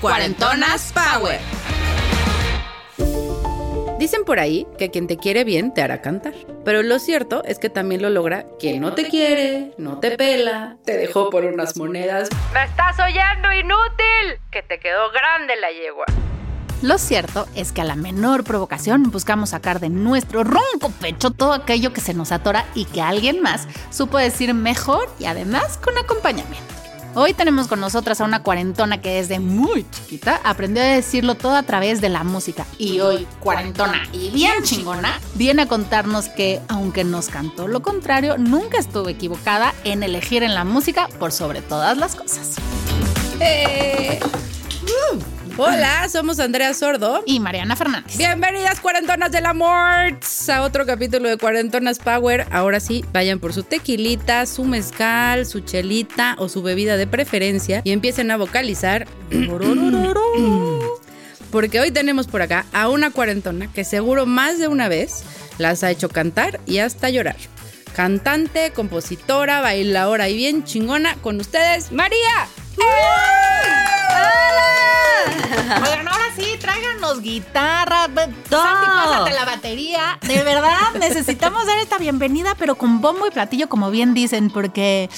Cuarentonas Power. Dicen por ahí que quien te quiere bien te hará cantar. Pero lo cierto es que también lo logra quien no te quiere, no te pela, te dejó por unas monedas. ¡Me estás oyendo, inútil! Que te quedó grande la yegua. Lo cierto es que a la menor provocación buscamos sacar de nuestro ronco pecho todo aquello que se nos atora y que alguien más supo decir mejor y además con acompañamiento. Hoy tenemos con nosotras a una cuarentona que desde muy chiquita aprendió a decirlo todo a través de la música. Y hoy, cuarentona y bien chingona, viene a contarnos que, aunque nos cantó lo contrario, nunca estuvo equivocada en elegir en la música por sobre todas las cosas. Eh, uh, Hola, somos Andrea Sordo. Y Mariana Fernández. Bienvenidas cuarentonas del amor a otro capítulo de Cuarentonas Power. Ahora sí, vayan por su tequilita, su mezcal, su chelita o su bebida de preferencia y empiecen a vocalizar. Porque hoy tenemos por acá a una cuarentona que seguro más de una vez las ha hecho cantar y hasta llorar. Cantante, compositora, bailadora y bien chingona con ustedes, María. Oigan, ahora sí, tráiganos guitarra. Santi, pásate la batería. De verdad, necesitamos dar esta bienvenida, pero con bombo y platillo, como bien dicen, porque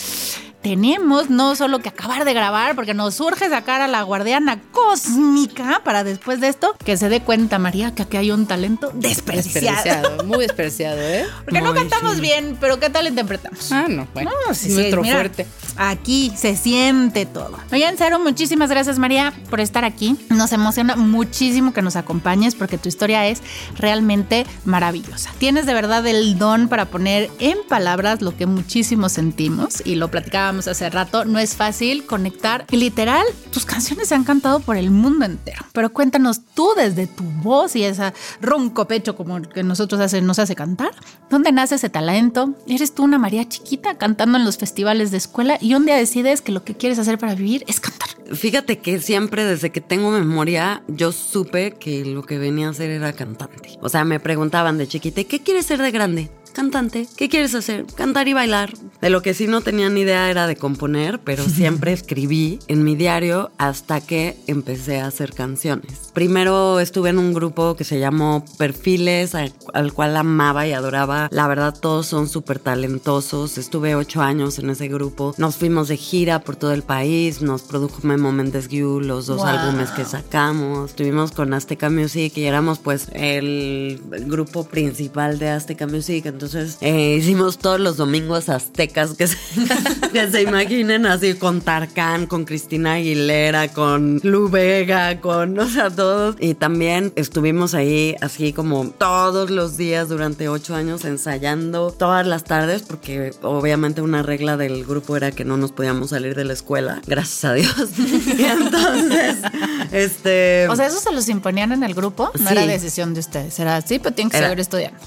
tenemos no solo que acabar de grabar, porque nos surge sacar a la guardiana cósmica para después de esto que se dé cuenta, María, que aquí hay un talento desperdiciado. Desperdiciado, muy desperdiciado, ¿eh? Porque no cantamos sí. bien, pero ¿qué tal interpretamos? Ah, no, bueno. No, sí, es sí, nuestro mira, fuerte. Aquí se siente todo. Oye, en serio, muchísimas gracias María por estar aquí. Nos emociona muchísimo que nos acompañes porque tu historia es realmente maravillosa. Tienes de verdad el don para poner en palabras lo que muchísimo sentimos y lo platicábamos hace rato. No es fácil conectar y literal, tus canciones se han cantado por el mundo entero. Pero cuéntanos tú desde tu voz y esa ronco pecho como que nosotros hace, nos hace cantar. ¿Dónde nace ese talento? ¿Eres tú una María chiquita cantando en los festivales de escuela y un día decides que lo que quieres hacer para vivir es cantar? Fíjate que siempre desde que tengo memoria yo supe que lo que venía a hacer era cantante. O sea, me preguntaban de chiquita, ¿qué quieres ser de grande? Cantante. ¿Qué quieres hacer? Cantar y bailar. De lo que sí no tenía ni idea era de componer, pero siempre escribí en mi diario hasta que empecé a hacer canciones. Primero estuve en un grupo que se llamó Perfiles, al, al cual amaba y adoraba. La verdad, todos son súper talentosos. Estuve ocho años en ese grupo. Nos fuimos de gira por todo el país. Nos produjo Memo Méndez Guiú los dos Wow. álbumes que sacamos. Estuvimos con Azteca Music y éramos pues el, el grupo principal de Azteca Music. Entonces eh, hicimos todos los domingos aztecas que se, que se imaginen así con Tarkan, con Cristina Aguilera, con Lu Vega, con, o sea, todos. Y también estuvimos ahí así como todos los días durante ocho años ensayando todas las tardes porque obviamente una regla del grupo era que no nos podíamos salir de la escuela, gracias a Dios. Y entonces, este... O sea, eso se los imponían en el grupo, no Sí. era decisión de ustedes, era así, pero tienen que Era- seguir estudiando.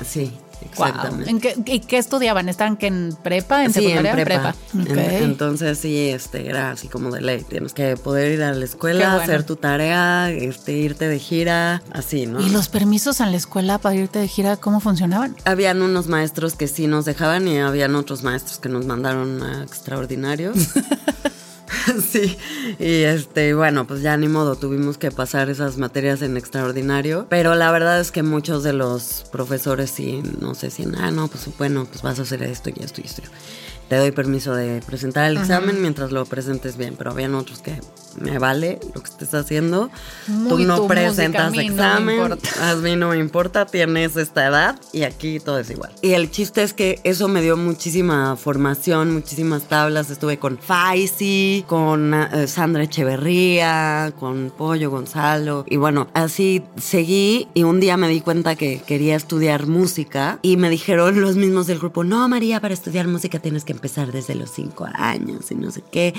Wow. exactamente. ¿En qué, ¿Y qué estudiaban? ¿Estaban que en prepa, en Sí, en secundaria? prepa. En- entonces sí, este era así como de ley. Tienes que poder ir a la escuela, bueno. hacer tu tarea, este, irte de gira, así, ¿no? ¿Y los permisos en la escuela para irte de gira, cómo funcionaban? Habían unos maestros que sí nos dejaban y habían otros maestros que nos mandaron a extraordinarios. sí, y este, bueno, pues ya ni modo, tuvimos que pasar esas materias en extraordinario, pero la verdad es que muchos de los profesores sí nos decían, ah, no, pues bueno, pues vas a hacer esto y esto y esto. Te doy permiso de presentar el examen mientras lo presentes bien, pero habían otros que me vale lo que estés haciendo. Muy Tú no tu música, presentas a mí no me examen, importa. a mí no me importa, tienes esta edad y aquí todo es igual. Y el chiste es que eso me dio muchísima formación, muchísimas tablas. Estuve con Faisy, con eh, Sandra Echeverría, con Pollo Gonzalo. Y bueno, así seguí y un día me di cuenta que quería estudiar música y me dijeron los mismos del grupo, no María, para estudiar música tienes que empezar desde los cinco años y no sé qué.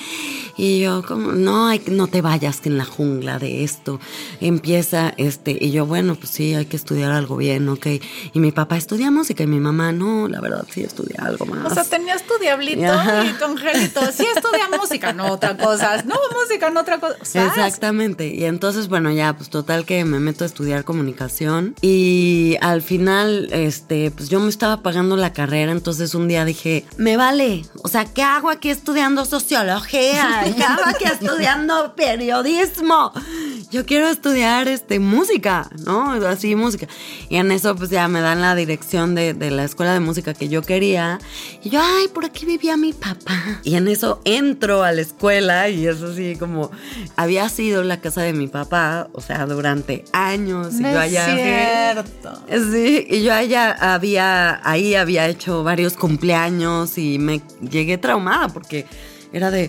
Y yo como, no, hay, no te vayas en la jungla de esto. Empieza este, y yo, bueno, pues sí, hay que estudiar algo bien, ok. Y mi papá estudia música y mi mamá, no, la verdad sí estudia algo más. O sea, tenías tu diablito Ajá. y tu angelito. Sí estudia música, no otra cosa. No música, no otra cosa. ¿Sabes? Exactamente. Y entonces, bueno, ya, pues total que me meto a estudiar comunicación. Y al final, este, pues yo me estaba pagando la carrera. Entonces un día dije, me vale. O sea, ¿qué hago aquí estudiando sociología? ¿Qué hago aquí estudiando periodismo? Yo quiero estudiar este, música, ¿no? Así, música. Y en eso, pues ya me dan la dirección de, de la escuela de música que yo quería. Y yo, ay, por aquí vivía mi papá. Y en eso entro a la escuela y es así como, había sido la casa de mi papá, o sea, durante años. Y No yo es allá. cierto. Sí, y yo allá había, ahí había hecho varios cumpleaños y me llegué traumada porque era de,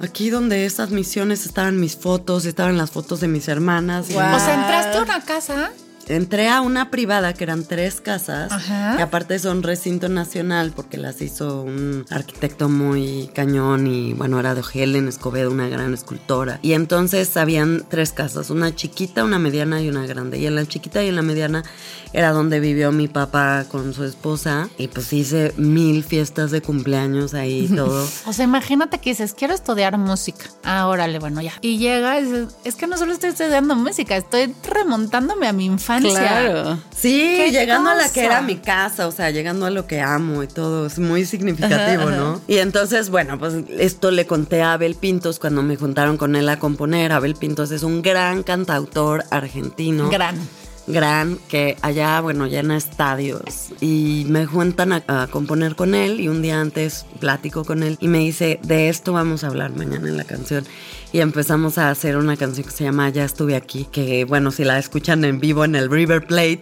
aquí donde esas misiones estaban mis fotos, estaban las fotos de mis hermanas. O sea, entraste a una casa. Entré a una privada que eran tres casas, Ajá. que aparte son recinto nacional porque las hizo un arquitecto muy cañón y bueno, era de Helen Escobedo, una gran escultora. Y entonces habían tres casas, una chiquita, una mediana y una grande. Y en la chiquita y en la mediana era donde vivió mi papá con su esposa y pues hice mil fiestas de cumpleaños ahí y todo. O sea, imagínate que dices, quiero estudiar música. Ah, órale, bueno, ya. Y llega y dices, es que no solo estoy estudiando música, estoy remontándome a mi infancia. Claro. Sí, ¡Qué llegando a la que era mi casa, o sea, llegando a lo que amo y todo, es muy significativo, ¿no? Y entonces, bueno, pues esto le conté a Abel Pintos cuando me juntaron con él a componer. Abel Pintos es un gran cantautor argentino. Gran. gran que allá, bueno, llena estadios y me juntan a, a componer con él y un día antes platico con él y me dice, de esto vamos a hablar mañana en la canción. Y empezamos a hacer una canción que se llama Ya estuve aquí, que bueno, si la escuchan en vivo en el River Plate,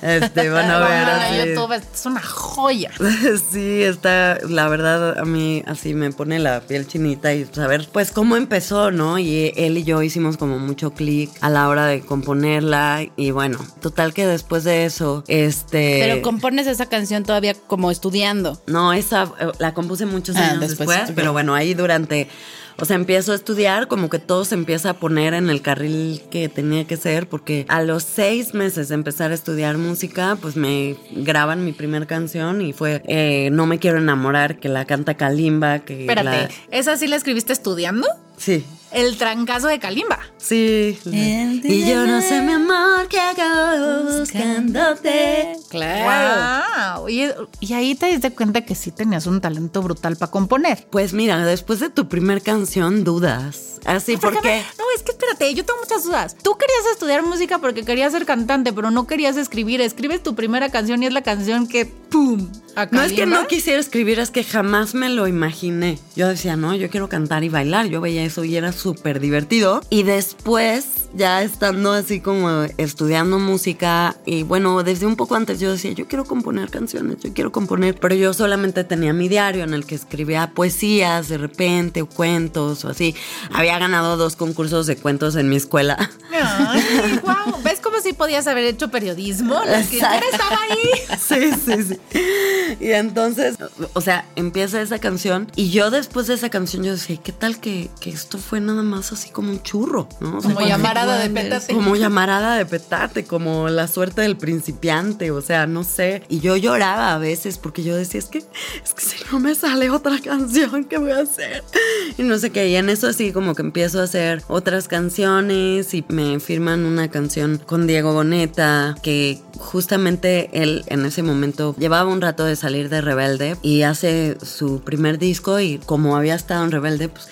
este, van a ver así. YouTube es una joya. Sí, está, la verdad a mí así me pone la piel chinita y saber pues cómo empezó, ¿no? Y él y yo hicimos como mucho clic a la hora de componerla y bueno, total que después de eso, este... Pero compones esa canción todavía como estudiando. No, esa eh, la compuse muchos Ah, años después, pero bueno, ahí durante, o sea, empiezo a estudiar, como que todo se empieza a poner en el carril que tenía que ser, porque a los seis meses de empezar a estudiar música, pues me graban mi primer canción y fue eh, No me quiero enamorar, que la canta Kalimba, que Espérate, la- ¿esa sí la escribiste estudiando? sí. El trancazo de Kalimba. Sí. Y yo no sé, mi amor, qué hago buscándote. Claro. Wow. Y, y ahí te diste cuenta que sí tenías un talento brutal para componer. Pues mira, después de tu primer canción, dudas. Así, ¿por Déjame- qué? No, es que espérate, yo tengo muchas dudas. Tú querías estudiar música porque querías ser cantante, pero no querías escribir. Escribes tu primera canción y es la canción que ¡pum! No es que no quisiera escribir, es que jamás me lo imaginé. Yo decía, no, yo quiero cantar y bailar. Yo veía eso y era súper divertido. Y después, ya estando así como estudiando música, y bueno, desde un poco antes yo decía, yo quiero componer canciones, yo quiero componer. Pero yo solamente tenía mi diario en el que escribía poesías de repente, o cuentos o así. Había ganado dos concursos de cuentos en mi escuela. Ay, wow. ¿Ves cómo sí podías haber hecho periodismo? La escritora estaba ahí. Sí, sí, sí. Y entonces, o sea, empieza esa canción y yo después de esa canción yo decía, ¿qué tal que, que esto fue nada más así como un churro? ¿no? O sea, Como llamarada de petate. Como llamarada de petate, como la suerte del principiante, o sea, no sé. Y yo lloraba a veces porque yo decía, es que, es que si no me sale otra canción, ¿qué voy a hacer? Y no sé qué, y en eso así como que empiezo a hacer otras canciones y me firman una canción con Diego Boneta, que justamente él en ese momento llevaba un rato de salir de Rebelde y hace su primer disco y como había estado en Rebelde, pues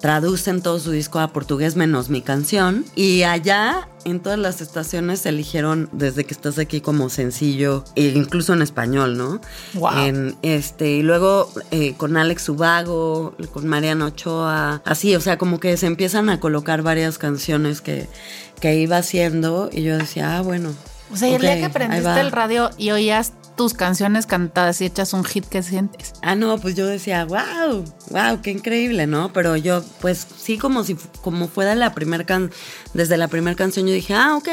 traducen todo su disco a portugués menos mi canción. Y allá en todas las estaciones eligieron desde que estás aquí como sencillo, e incluso en español, ¿no? Wow. En, este, y luego eh, con Alex Ubago, con Mariano Ochoa, así, o sea, como que se empiezan a colocar varias canciones que, que iba haciendo y yo decía, ah, bueno. O sea, y el día que aprendiste el radio y oías tus canciones cantadas y echas un hit que sientes. Ah, no, pues yo decía, wow, wow, qué increíble, ¿no? Pero yo, pues sí, como si como fue de la primer can desde la primera canción, yo dije, ah, ok,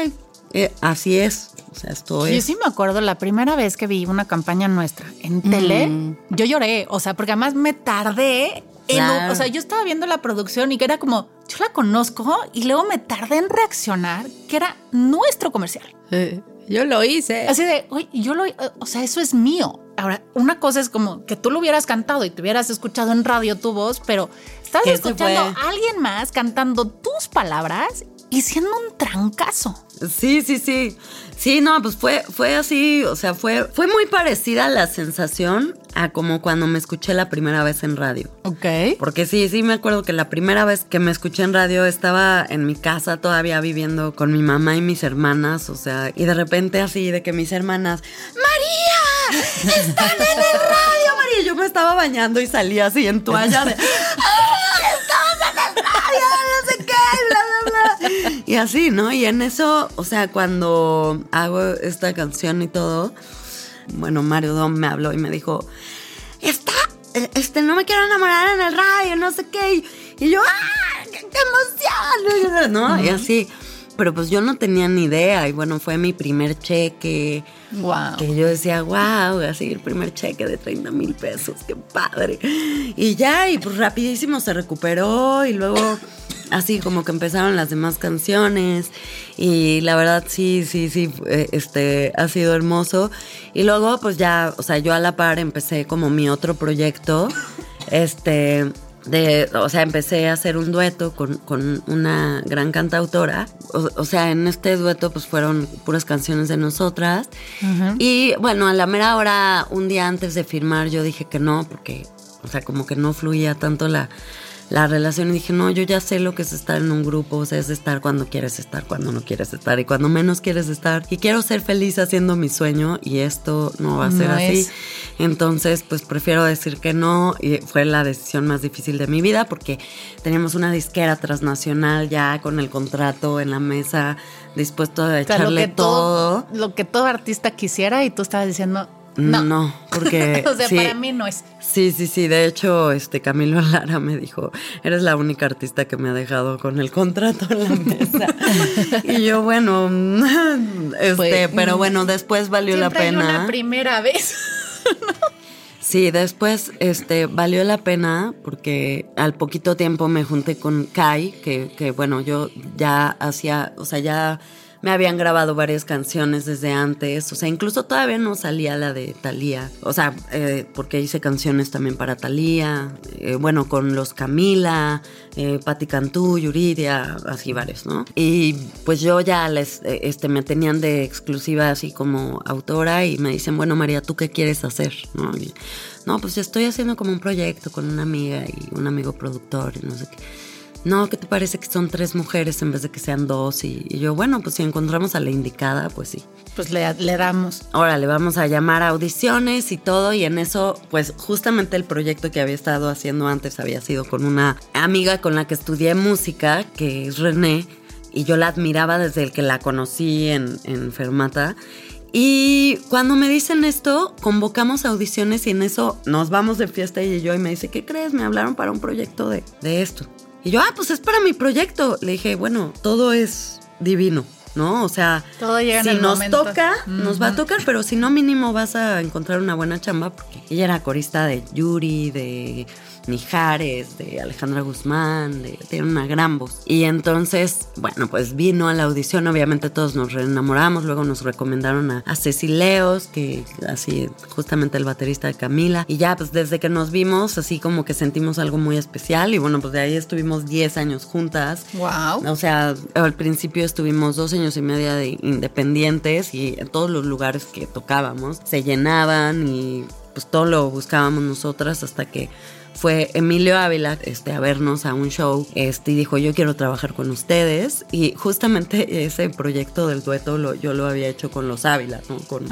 eh, así es. O sea, esto Yo sí me acuerdo la primera vez que vi una campaña nuestra en tele, yo lloré, o sea, porque además me tardé en, o sea, yo estaba viendo la producción y que era como, yo la conozco y luego me tardé en reaccionar que era nuestro comercial. Eh, yo lo hice. Así de, oye, yo lo, o sea, eso es mío. Ahora, una cosa es como que tú lo hubieras cantado y te hubieras escuchado en radio tu voz, pero estás escuchando a alguien más cantando tus palabras y siendo un trancazo. Sí, sí, sí. Sí, no, pues fue, fue así, o sea, fue, fue muy parecida la sensación a como cuando me escuché la primera vez en radio. Ok. Porque sí, sí me acuerdo que la primera vez que me escuché en radio estaba en mi casa todavía viviendo con mi mamá y mis hermanas, o sea, y de repente así de que mis hermanas, María, están en el radio, María. Y Yo me estaba bañando y salía así en toalla de, "Ah, Y así, ¿no? Y en eso, o sea, cuando hago esta canción y todo, bueno, Mario Dom me habló y me dijo, está, este, no me quiero enamorar en el radio, no sé qué. Y, yo, ¡ah! ¡Qué, emoción! ¿No? Y así. Pero pues yo no tenía ni idea. Y bueno, fue mi primer cheque. Wow. Que yo decía, wow, así el primer cheque de 30 mil pesos, qué padre. Y ya, y pues rapidísimo se recuperó y luego así como que empezaron las demás canciones y la verdad sí, sí, sí, eh, este ha sido hermoso. Y luego pues ya, o sea, yo a la par empecé como mi otro proyecto, este... De, o sea, empecé a hacer un dueto con, con una gran cantautora. O, o sea, en este dueto pues fueron puras canciones de nosotras. Y bueno, a la mera hora, un día antes de firmar, yo dije que no, porque, o sea, como que no fluía tanto la, la relación. Y dije, no, yo ya sé lo que es estar en un grupo, o sea, es estar cuando quieres estar, cuando no quieres estar y cuando menos quieres estar. Y quiero ser feliz haciendo mi sueño y esto no va a ser No así. es. Entonces, pues prefiero decir que no y fue la decisión más difícil de mi vida porque teníamos una disquera transnacional ya con el contrato en la mesa, dispuesto a O sea, echarle todo. lo que todo artista quisiera y tú estabas diciendo, No, no. porque o sea, sí, para mí no es. Sí, sí, sí. De hecho, este Camilo Lara me dijo, eres la única artista que me ha dejado con el contrato en la mesa. y yo, bueno, este, Pues, pero bueno, después valió la Siempre hay pena. una primera vez. Sí, después este, valió la pena porque al poquito tiempo me junté con Kai, que, que bueno, yo ya hacía, o sea, ya me habían grabado varias canciones desde antes, o sea, incluso todavía no salía la de Thalía, o sea, eh, porque hice canciones también para Thalía, eh, bueno, con los Camila, eh, Cantú, Yuridia, así varios, ¿no? Y pues yo ya les, eh, este, me tenían de exclusiva así como autora y me dicen, bueno, María, ¿tú qué quieres hacer? ¿No? Y, no, pues estoy haciendo como un proyecto con una amiga y un amigo productor y no sé qué. No, ¿qué te parece que son tres mujeres en vez de que sean dos? Y, y yo, bueno, pues si encontramos a la indicada, pues sí. Pues le, le damos. Ahora le vamos a llamar a audiciones y todo. Y en eso, pues justamente el proyecto que había estado haciendo antes había sido con una amiga con la que estudié música, que es René. Y yo la admiraba desde el que la conocí en, en Fermata. Y cuando me dicen esto, convocamos audiciones y en eso nos vamos de fiesta y yo y me dice, ¿qué crees? Me hablaron para un proyecto de, de esto. Y yo, ah, pues es para mi proyecto. Le dije, bueno, todo es divino, ¿no? O sea, Todo llega en si el nos momento. toca, nos va a tocar, pero si no, mínimo vas a encontrar una buena chamba porque ella era corista de Yuri, de Mijares, de Alejandra Guzmán, de, tiene una gran voz. Y entonces, bueno, pues vino a la audición, obviamente todos nos enamoramos, luego nos recomendaron a, a Ceci Leos, que así, justamente el baterista de Camila, y ya pues desde que nos vimos, así como que sentimos algo muy especial, y bueno, pues de ahí estuvimos 10 años juntas. Wow. O sea, al principio estuvimos dos años y media de independientes y en todos los lugares que tocábamos se llenaban y pues todo lo buscábamos nosotras hasta que fue Emilio Ávila este, a vernos a un show este, y dijo, yo quiero trabajar con ustedes. Y justamente ese proyecto del dueto lo, yo lo había hecho con los Ávila, ¿no? Con,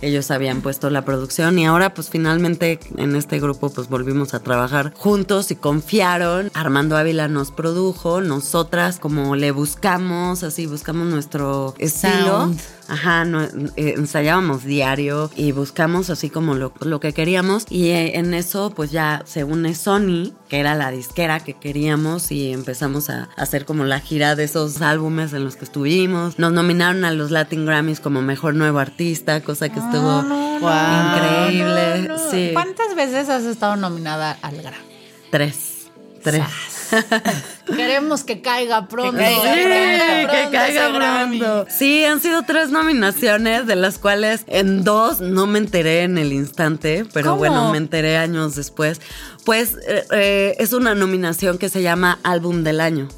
ellos habían puesto la producción y ahora pues finalmente en este grupo pues volvimos a trabajar juntos y confiaron. Armando Ávila nos produjo, nosotras como le buscamos, así buscamos nuestro estilo. Ajá, no, eh, ensayábamos diario y buscamos así como lo, lo que queríamos y eh, en eso pues ya se une Sony, que era la disquera que queríamos y empezamos a hacer como la gira de esos álbumes en los que estuvimos. Nos nominaron a los Latin Grammys como Mejor Nuevo Artista, cosa que estuvo increíble. Sí. ¿Cuántas veces has estado nominada al Grammy? Tres. Tres. Queremos que caiga pronto. Sí, que caiga pronto. Sí, han sido tres nominaciones, de las cuales en dos no me enteré en el instante, pero bueno, me enteré años después. Pues eh, eh, es una nominación que se llama Álbum del Año.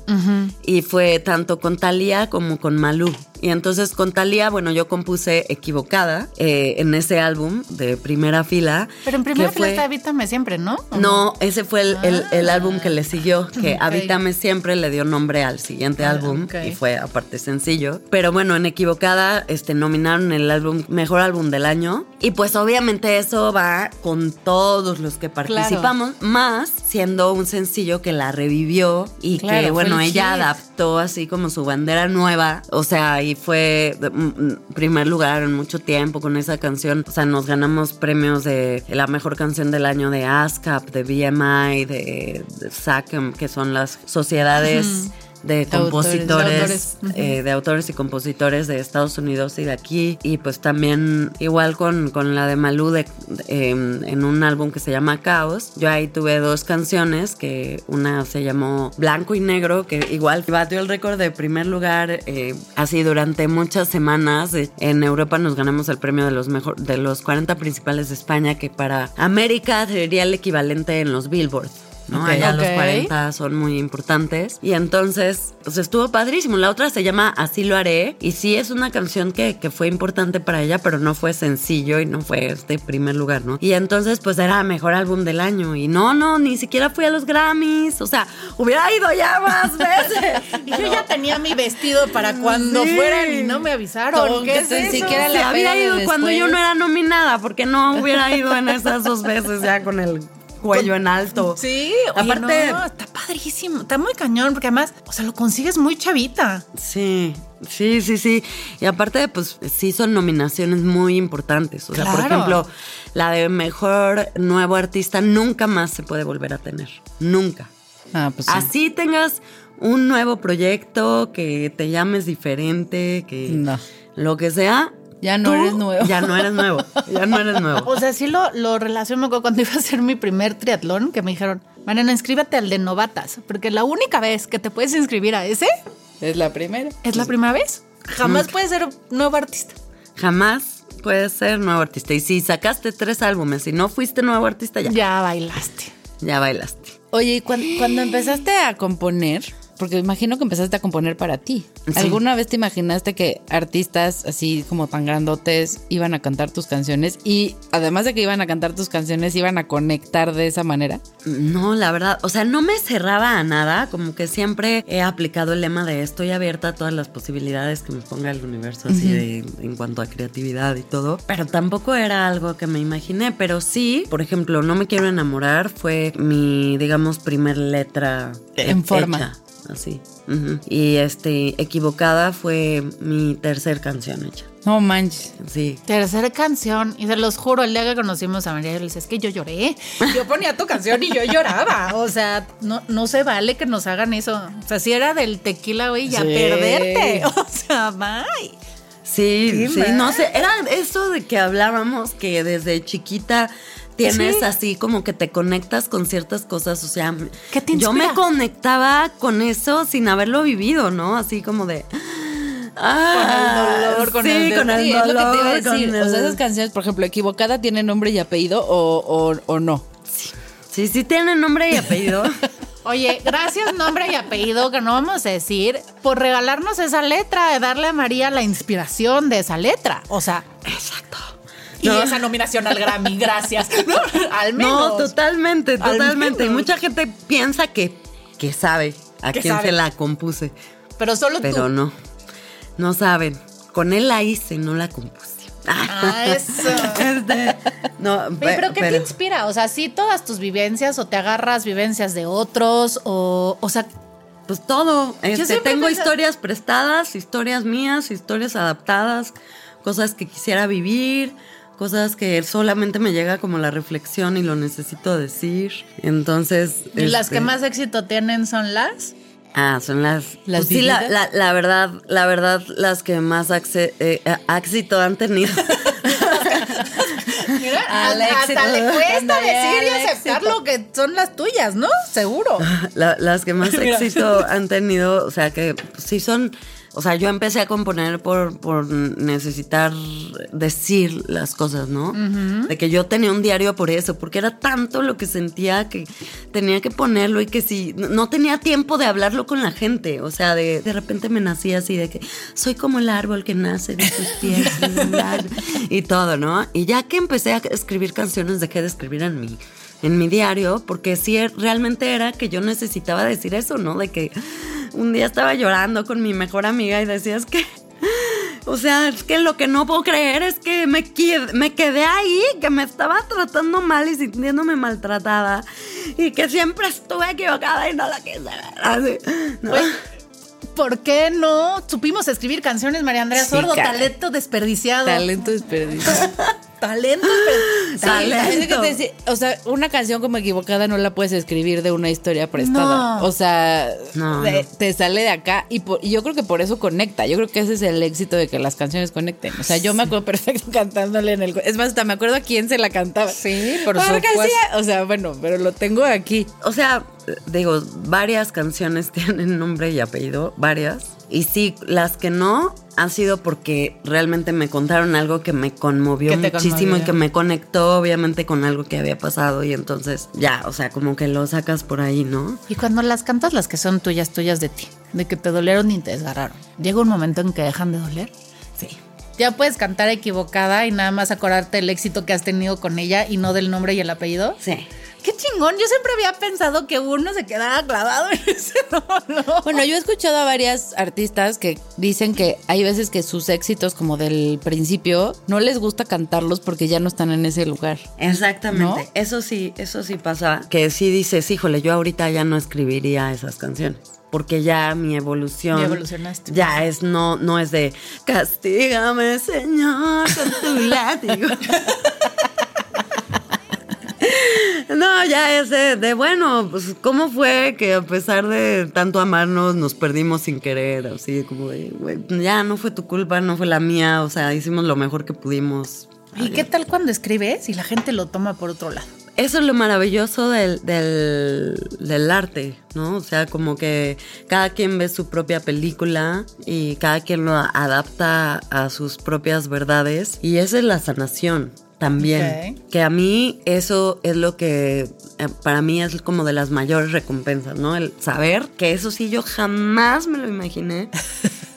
Y fue tanto con Thalía como con Malú. Y entonces con Talía, bueno, yo compuse Equivocada eh, en ese álbum de primera fila. Pero en primera fila está Habítame Siempre, ¿no? No, ese fue el, álbum que le siguió, que Habítame Siempre le dio nombre al siguiente ah, álbum y fue aparte sencillo. Pero bueno, en Equivocada este, nominaron el álbum Mejor Álbum del Año. Y pues obviamente eso va con todos los que participamos, más siendo un sencillo que la revivió y que, bueno, ella adaptó así como su bandera nueva. O sea, y fue mm, mm, primer lugar en mucho tiempo con esa canción. O sea, nos ganamos premios de la mejor canción del año de ASCAP, de BMI, de, de SACM, que son las sociedades de compositores, eh, de autores y compositores de Estados Unidos y de aquí. Y pues también igual con, con la de Malú de, em, en un álbum que se llama Caos. Yo ahí tuve dos canciones, que una se llamó Blanco y Negro, que igual batió el récord de primer lugar eh, así durante muchas semanas. En Europa nos ganamos el premio de los, mejor, de los 40 principales de España, que para América sería el equivalente en los Billboard. ¿No? Allá los 40 son muy importantes. Y entonces, pues estuvo padrísimo. La otra se llama Así lo haré. Y sí es una canción que, que fue importante para ella, pero no fue sencillo y no fue este primer lugar, ¿no? Y entonces, pues era mejor álbum del año. Y no, no, ni siquiera fui a los Grammys. O sea, hubiera ido ya más veces. y yo ya tenía mi vestido para cuando fueran y no me avisaron. Que ni siquiera le había ido cuando yo no era nominada, porque no hubiera ido en esas dos veces ya con el cuello en alto. Sí, aparte está padrísimo, está muy cañón porque además, o sea, lo consigues muy chavita. Sí. Sí, sí, sí. Y aparte, pues sí son nominaciones muy importantes. O sea, por ejemplo, la de mejor nuevo artista nunca más se puede volver a tener. Nunca. Ah, pues Así tengas un nuevo proyecto, que te llames diferente, que lo que sea, ya no eres nuevo. Ya no eres nuevo. Ya no eres nuevo. O sea, sí lo, lo relaciono con cuando iba a hacer mi primer triatlón, que me dijeron, Mariana, inscríbete al de novatas, porque la única vez que te puedes inscribir a ese... Es la primera. ¿Es la primera vez? Jamás puedes ser nuevo artista. Jamás puedes ser nuevo artista. Y si sacaste tres álbumes y no fuiste nuevo artista, ya. Ya bailaste. Ya bailaste. Oye, cuando empezaste a componer, porque imagino que empezaste a componer para ti. ¿Alguna vez te imaginaste que artistas así como tan grandotes iban a cantar tus canciones y además de que iban a cantar tus canciones, iban a conectar de esa manera? No, la verdad, o sea, no me cerraba a nada, como que siempre he aplicado el lema de estoy abierta a todas las posibilidades que me ponga el universo así en cuanto a creatividad y todo, pero tampoco era algo que me imaginé, pero sí, por ejemplo, No me quiero enamorar fue mi, digamos, primer letra en forma así. Y este, Equivocada fue mi tercer canción hecha. No manches. Sí. Tercera canción. Y se los juro, el día que conocimos a María, le dice, es que yo lloré. Yo ponía tu canción y yo lloraba. O sea, no, no se vale que nos hagan eso. O sea, si era del tequila, güey, ya perderte. O sea, bye. Sí, sí, no sé, era eso de que hablábamos que desde chiquita tienes así como que te conectas con ciertas cosas, o sea, yo me conectaba con eso sin haberlo vivido, ¿no? Así como de... Ah, con el dolor, con el, con el dolor. Es lo que te iba a decir. O sea, esas canciones, por ejemplo, equivocada, ¿tiene nombre y apellido o, o, no? Sí. sí, sí tiene nombre y apellido. Oye, gracias nombre y apellido, que no vamos a decir, por regalarnos esa letra, de darle a María la inspiración de esa letra. O sea, exacto. y esa nominación al Grammy, gracias. No, al menos. No, totalmente, Al totalmente. Y mucha gente piensa que, que sabe a Que quién sabe. se la compuse, Pero solo pero tú. no. No saben. Con él la hice, no la compuse. Ah, eso. Este, no, Oye, pe- pero ¿qué te inspira? O sea, sí, todas tus vivencias o te agarras vivencias de otros o, o sea, Pues todo. Este, tengo historias prestadas, historias mías, historias adaptadas, cosas que quisiera vivir, cosas que solamente me llega como la reflexión y lo necesito decir. Entonces. y las este, que más éxito tienen son las. Ah, son las. ¿Las pues sí, la, la, la verdad, la verdad, las que más acce- eh, éxito han tenido. Mira, Al hasta éxito. le cuesta decir y aceptar lo que son las tuyas, ¿no? Seguro. La- las que más éxito han tenido, o sea, que sí son, o sea, yo empecé a componer por, por necesitar decir las cosas, ¿no? De que yo tenía un diario por eso, porque era tanto lo que sentía que tenía que ponerlo y que si no tenía tiempo de hablarlo con la gente, o sea, de, de repente me nacía así de que soy como el árbol que nace de sus pies y todo, ¿no? Y ya que empecé a escribir canciones, dejé de escribir en mi en mi diario, porque sí realmente era que yo necesitaba decir eso, ¿no? De que un día estaba llorando con mi mejor amiga y decía, es que, o sea, es que lo que no puedo creer es que me, me quedé ahí, que me estaba tratando mal y sintiéndome maltratada y que siempre estuve equivocada y no la quise ver. Así, ¿no? Oye, ¿Por qué no supimos escribir canciones, María Andrea Sordo? Talento desperdiciado. Talento desperdiciado. Talento desperdiciado. Talento. Que te o sea, una canción como equivocada no la puedes escribir de una historia prestada. No. O sea, No, de- no. te sale de acá y, por- y yo creo que por eso conecta. Yo creo que ese es el éxito de que las canciones conecten. O sea, yo me acuerdo perfecto cantándole en el... Es más, hasta me acuerdo a quién se la cantaba. Sí, por supuesto. o sea, bueno, pero lo tengo aquí. O sea, digo, varias canciones tienen nombre y apellido, varias. Y sí, las que no han sido porque realmente me contaron algo que me conmovió muchísimo conmovió. y que me conectó obviamente con algo que había pasado y entonces ya, o sea, como que lo sacas por ahí, ¿no? Y cuando las cantas, las que son tuyas, tuyas de ti, de que te dolieron y te desgarraron, llega un momento en que dejan de doler. Sí. Ya puedes cantar equivocada y nada más acordarte el éxito que has tenido con ella y no del nombre y el apellido. Sí. Qué chingón. Yo siempre había pensado que uno se quedara clavado en ese no, Bueno, yo he escuchado a varias artistas que dicen que hay veces que sus éxitos como del principio no les gusta cantarlos porque ya no están en ese lugar. Exactamente. ¿No? Eso sí, eso sí pasa. Que sí dices, híjole, yo ahorita ya no escribiría esas canciones. Porque ya mi evolución. Ya evolucionaste. Ya es, no, no es de castígame, Señor, con tu látigo. No, ya es de, de, bueno, pues cómo fue que a pesar de tanto amarnos nos perdimos sin querer, así como de, ya no fue tu culpa, no fue la mía, o sea, hicimos lo mejor que pudimos. ¿Y qué tal cuando escribes y la gente lo toma por otro lado? Eso es lo maravilloso del, del, del arte, ¿no? O sea, como que cada quien ve su propia película y cada quien lo adapta a sus propias verdades y esa es la sanación también. Que a mí eso es lo que eh, para mí es como de las mayores recompensas, ¿no? El saber que eso sí yo jamás me lo imaginé.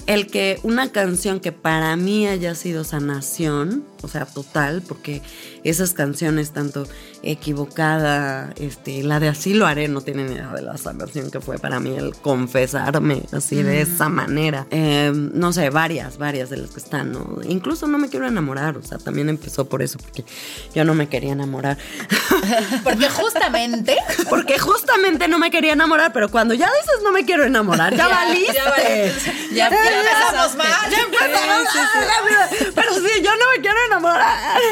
El que una canción que para mí haya sido sanación, o sea, total, porque esas canciones, tanto equivocada, este, la de así lo haré, no tienen idea de la sanación que fue para mí el confesarme así de esa manera. Eh, no sé, varias, varias de las que están, ¿no? Incluso no me quiero enamorar, o sea, también empezó por eso, porque yo no me quería enamorar. Porque justamente porque justamente no me quería enamorar, pero cuando ya dices no me quiero enamorar, ya, valiste. Ya, ya empezamos mal. Ya empezamos mal. Pero sí, yo no me quiero enamorar.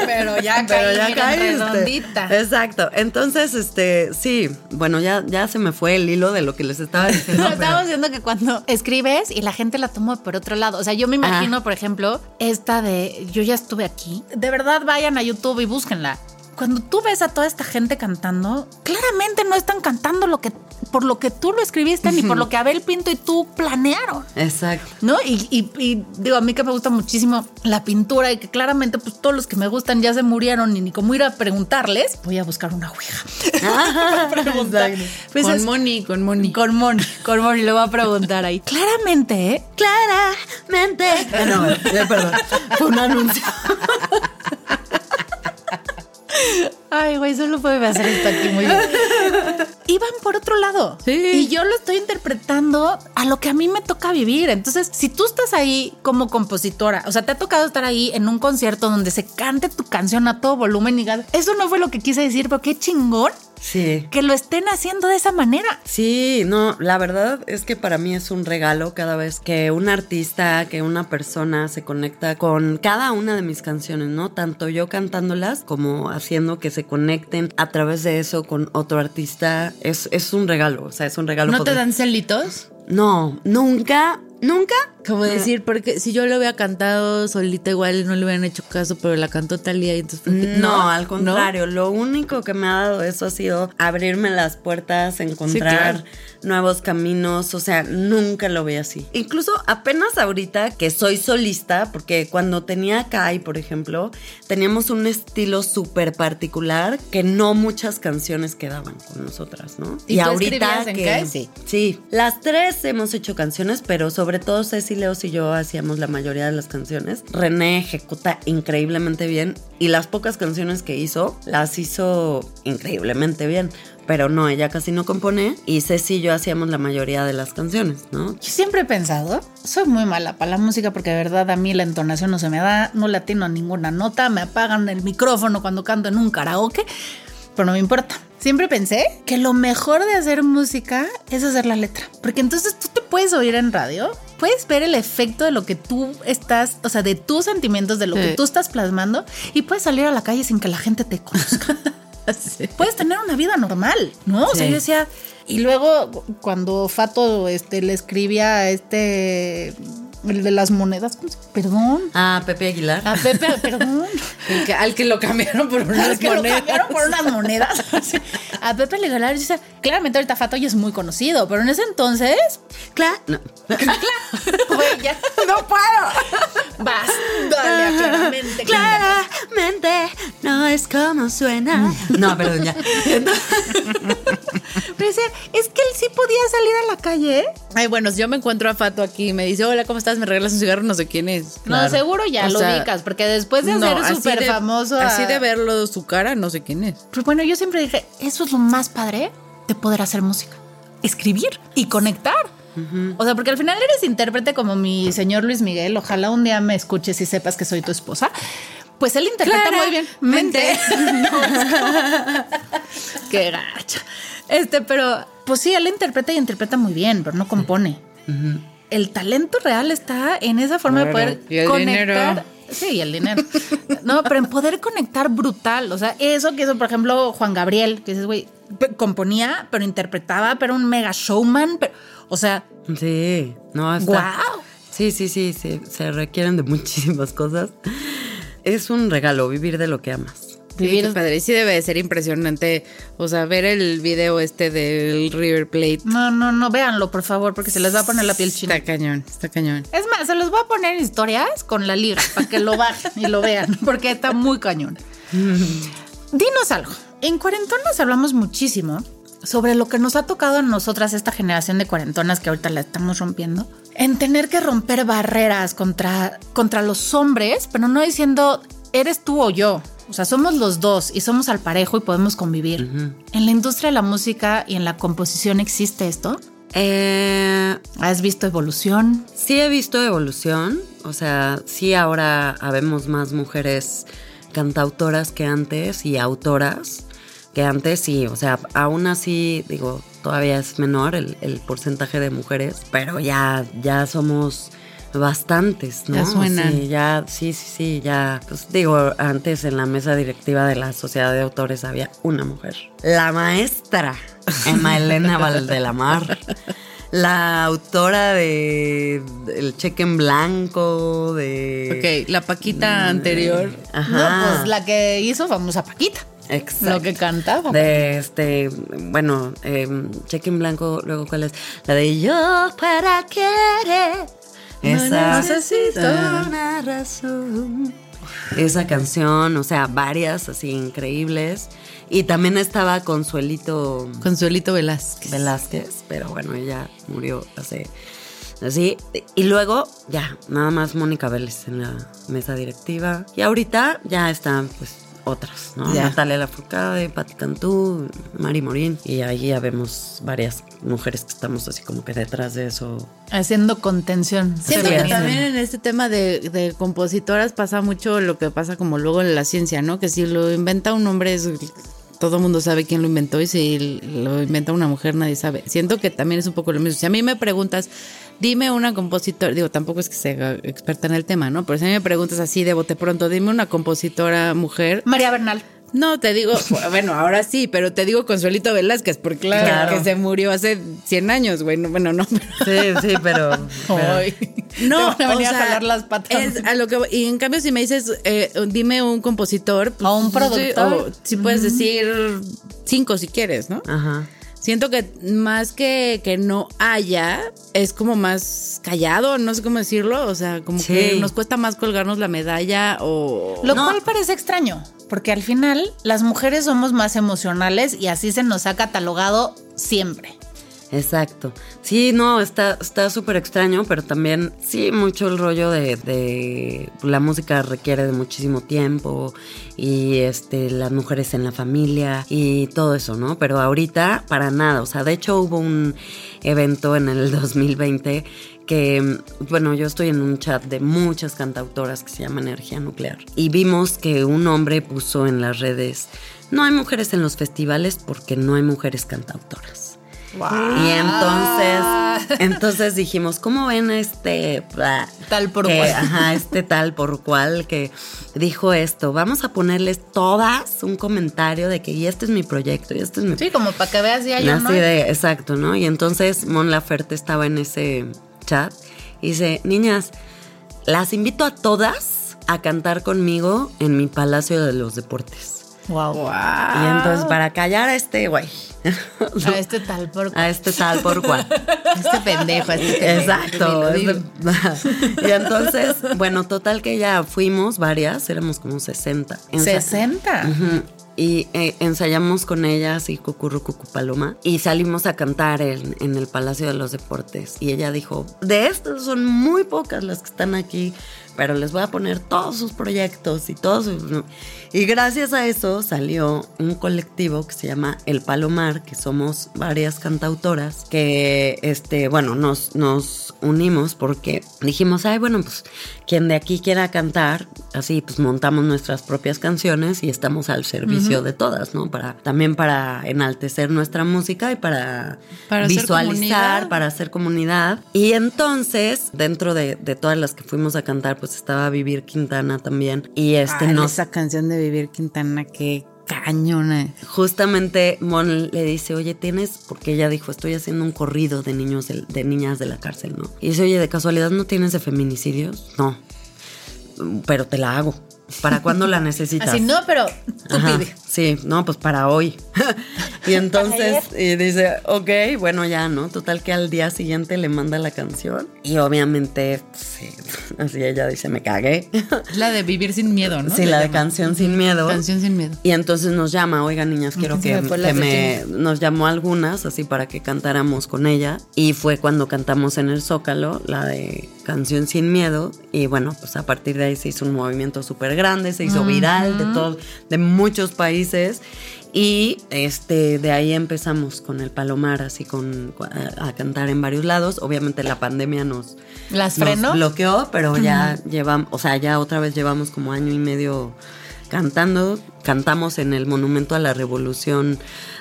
Pero ya Pero ya caíste. redondita. Exacto. Entonces, este, sí, bueno, ya, ya se me fue el hilo de lo que les estaba diciendo. Pero- estábamos diciendo que cuando escribes y la gente la toma por otro lado. O sea, yo me imagino, por ejemplo, esta de yo ya estuve aquí. De verdad, vayan a YouTube y búsquenla. Cuando tú ves a toda esta gente cantando, claramente no están cantando lo que por lo que tú lo escribiste ni por lo que Abel Pinto y tú planearon. Exacto. ¿No? Y, y- y digo, a mí que me gusta muchísimo la pintura y que claramente pues todos los que me gustan ya se murieron y ni cómo ir a preguntarles, voy a buscar una ouija. Preguntar. Pues con es- Moni, con Moni. con Moni, con Moni, le voy a preguntar ahí. Claramente, ¿eh? Claramente. Ah, no, perdón. Fue un anuncio. Ay, güey, solo puede hacer esto aquí muy bien. Iban por otro lado. Sí. Y yo lo estoy interpretando a lo que a mí me toca vivir. Entonces, si tú estás ahí como compositora, o sea, te ha tocado estar ahí en un concierto donde se cante tu canción a todo volumen y eso no fue lo que quise decir, pero qué chingón Sí. que lo estén haciendo de esa manera. Sí, no, la verdad es que para mí es un regalo cada vez que un artista, que una persona se conecta con cada una de mis canciones, ¿no? Tanto yo cantándolas como haciendo que se conecten a través de eso con otro artista. Es, es un regalo, o sea, es un regalo. ¿No te dan celitos? No, nunca, nunca. Como decir, porque si yo lo hubiera cantado solita igual no le hubieran hecho caso, pero la cantó Talía y entonces... ¿por qué? No, al contrario, lo único que me ha dado eso ha sido abrirme las puertas, encontrar claro. nuevos caminos, o sea, nunca lo vi así. Incluso apenas ahorita que soy solista, porque cuando tenía Kai, por ejemplo, teníamos un estilo súper particular que no muchas canciones quedaban con nosotras, ¿no? ¿Y tú escribías en Kai? Sí. Sí, las tres hemos hecho canciones, pero sobre todo Ceci, Leos y yo hacíamos la mayoría de las canciones. René ejecuta increíblemente bien y las pocas canciones que hizo las hizo increíblemente bien. Pero no, ella casi no compone y Ceci y yo hacíamos la mayoría de las canciones, ¿no? Yo siempre he pensado, soy muy mala para la música porque de verdad a mí la entonación no se me da, no le atino a ninguna nota, me apagan el micrófono cuando canto en un karaoke, pero no me importa. Siempre pensé que lo mejor de hacer música es hacer la letra, porque entonces tú te puedes oír en radio, puedes ver el efecto de lo que tú estás, o sea, de tus sentimientos, de lo que Sí. tú estás plasmando y puedes salir a la calle sin que la gente te conozca. puedes tener una vida normal, ¿no? O sea, Sí. yo decía, y luego cu- cuando Fato este, le escribía a este, el de las monedas, ¿cómo se- perdón, Ah, Pepe Aguilar. a Pepe, perdón. El que- al que lo cambiaron por unas Es que lo monedas. cambiaron por unas monedas. A Pepe dice, claramente ahorita Fato ya es muy conocido, pero en ese entonces, Claro. No. güey, ya no puedo. Vas, dale, claramente. Claramente no es como suena. No, perdón, ya. Pero es que él sí podía salir a la calle. Ay, bueno, yo me encuentro a Fato aquí y me dice, hola, ¿cómo estás? ¿Me regalas un cigarro? No sé quién es. No, seguro ya O lo sea, ubicas, porque después de No, ser súper famoso. Así a- de verlo su cara, no sé quién es. Pero bueno, yo siempre dije, eso es lo más padre de poder hacer música. Escribir y conectar. O sea, porque al final eres intérprete como mi señor Luis Miguel. Ojalá un día me escuches y sepas que soy tu esposa. Pues él interpreta muy bien. Como- Qué gacho. Este, pero pues sí, él interpreta y interpreta muy bien, pero no compone. El talento real está en esa forma de poder Y el conectar. dinero. Sí, y el dinero. No, pero en poder conectar brutal. O sea, eso que hizo, por ejemplo, Juan Gabriel, que dices, güey, componía, pero interpretaba, pero un mega showman. Pero, o sea, Sí, no, está. wow. Sí, sí, sí, sí, se requieren de muchísimas cosas. Es un regalo vivir de lo que amas. Vivir es padre. Sí debe de ser impresionante. O sea, ver el video este del River Plate. No, no, no, véanlo, por favor, porque se les va a poner la piel china. Está cañón, está cañón. Es más, se los voy a poner historias con la liga para que lo bajen y lo vean, porque está muy cañón. Dinos algo. En Cuarentonas hablamos muchísimo sobre lo que nos ha tocado a nosotras, esta generación de cuarentonas que ahorita la estamos rompiendo, en tener que romper barreras contra, contra los hombres, pero no diciendo eres tú o yo. O sea, somos los dos y somos al parejo y podemos convivir. En la industria de la música y en la composición existe esto. Eh, ¿Has visto evolución? sí he visto evolución, o sea, sí ahora habemos más mujeres cantautoras que antes y autoras que antes, sí, o sea, aún así, digo, todavía es menor el, el porcentaje de mujeres, pero ya, ya somos bastantes, ¿no? Ya suenan. Sí, ya, sí, sí, sí, ya, pues digo, antes en la mesa directiva de la Sociedad de Autores había una mujer, la maestra Emma Elena Valdelamar. La autora de El cheque en blanco, de... Ok, la Paquita anterior. Ajá. No, pues la que hizo famosa Paquita. Exacto. Lo que cantaba. De este, bueno, eh, cheque en blanco, luego cuál es? La de Yo para querer. Esa necesito una razón. Esa canción, o sea, varias así increíbles. Y también estaba Consuelito Consuelito Velázquez. Velázquez, pero bueno, ella murió hace así. Y luego, ya, nada más Mónica Vélez en la mesa directiva. Y ahorita ya están, pues, otras, ¿no? Natalia Lafourcade, Patti Cantú, Mari Morín. Y ahí ya vemos varias mujeres que estamos así como que detrás de eso. Haciendo contención. Siento que también en este tema de, de, compositoras pasa mucho lo que pasa como luego en la ciencia, ¿no? Que si lo inventa un hombre es todo el mundo sabe quién lo inventó y si lo inventa una mujer nadie sabe. Siento que también es un poco lo mismo. Si a mí me preguntas, dime una compositora, digo, tampoco es que sea experta en el tema, ¿no? Pero si a mí me preguntas así de bote pronto, dime una compositora mujer. María Bernal. No, te digo, bueno, ahora sí, pero te digo Consuelito Velázquez, porque claro, que se murió hace 100 años, güey. bueno, no. Sí, sí, pero. no, me venía a jalar las patas. a lo que, y en cambio, si me dices, eh, dime un compositor. o un productor. si puedes decir cinco si quieres, ¿no? Ajá. Siento que más que que no haya, es como más callado, no sé cómo decirlo. O sea, como que nos cuesta más colgarnos la medalla o. Lo cual parece extraño porque al final las mujeres somos más emocionales y así se nos ha catalogado siempre. Exacto. Sí, no, está súper extraño, pero también sí, mucho el rollo de, de, la música requiere de muchísimo tiempo y este las mujeres en la familia y todo eso, ¿no? Pero ahorita para nada, o sea, de hecho hubo un evento en el 2020 que, bueno, yo estoy en un chat de muchas cantautoras que se llama Energía Nuclear. Y vimos que un hombre puso en las redes, no hay mujeres en los festivales porque no hay mujeres cantautoras. Y entonces, entonces dijimos, ¿cómo ven este tal por cual? Ajá, este tal por cual que dijo esto. Vamos a ponerles todas un comentario de que y este es mi proyecto y este es mi Sí, como para que veas ya yo, Así de, exacto, ¿no? Y entonces Mon Laferte estaba en ese chat y dice, niñas, las invito a todas a cantar conmigo en mi Palacio de los Deportes. Wow. Y entonces, para callar a este güey. A este tal por cual. A este tal por cual. este pendejo, este Exacto. Este y entonces, bueno, total que ya fuimos varias, éramos como 60. ¿60? y eh, ensayamos con ellas y Cucurru Paloma y salimos a cantar en, en, el Palacio de los Deportes y ella dijo, de estas son muy pocas las que están aquí, pero les voy a poner todos sus proyectos y todos sus... Y gracias a eso salió un colectivo que se llama El Palomar, que somos varias cantautoras que, este, bueno, nos, nos unimos porque dijimos, ay, bueno, pues quien de aquí quiera cantar, así pues montamos nuestras propias canciones y estamos al servicio de todas, ¿no? Para, también para enaltecer nuestra música y para, visualizar, para hacer comunidad. Y entonces, dentro de, de, todas las que fuimos a cantar, pues estaba Vivir Quintana también. Y este no. Esa canción de Vivir Quintana, que cañona. Justamente Mon le dice, oye, tienes, porque ella dijo, estoy haciendo un corrido de niños, de, niñas de la cárcel, ¿no? Y dice, oye, ¿de casualidad no tienes de feminicidios? No, pero te la hago. ¿Para cuándo la necesitas? Así no, pero tú pide. Sí, no, pues para hoy. y entonces y dice, ok, bueno, ya, ¿no? Total que al día siguiente le manda la canción. Y obviamente, sí, así ella dice, me cagué. La de vivir sin miedo, ¿no? Sí, la de canción sin miedo. Canción sin miedo. Y entonces nos llama, oiga, niñas, quiero que, me, Nos llamó algunas, así para que cantáramos con ella. Y fue cuando cantamos en el Zócalo, la de canción sin miedo. Y bueno, pues a partir de ahí se hizo un movimiento súper grande, se hizo viral de todo, de muchos países. Y este, de ahí empezamos con el Palomar, así con a, cantar en varios lados. Obviamente la pandemia nos, ¿Las frenó? bloqueó, pero ya llevamos, o sea, ya otra vez llevamos como año y medio cantando. Cantamos en el Monumento a la Revolución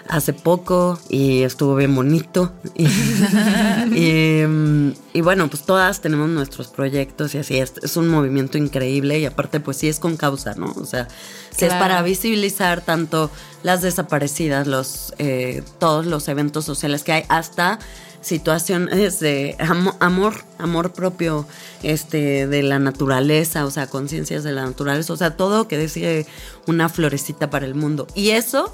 hace poco y estuvo bien bonito. Y, bueno, pues todas tenemos nuestros proyectos y así es, es un movimiento increíble y aparte pues sí es con causa, ¿no? O sea, es para visibilizar tanto las desaparecidas, los, eh, todos los eventos sociales que hay, hasta situaciones de amor, amor propio este, de la naturaleza, o sea, conciencias de la naturaleza, o sea, todo que decide una florecita para el mundo. Y eso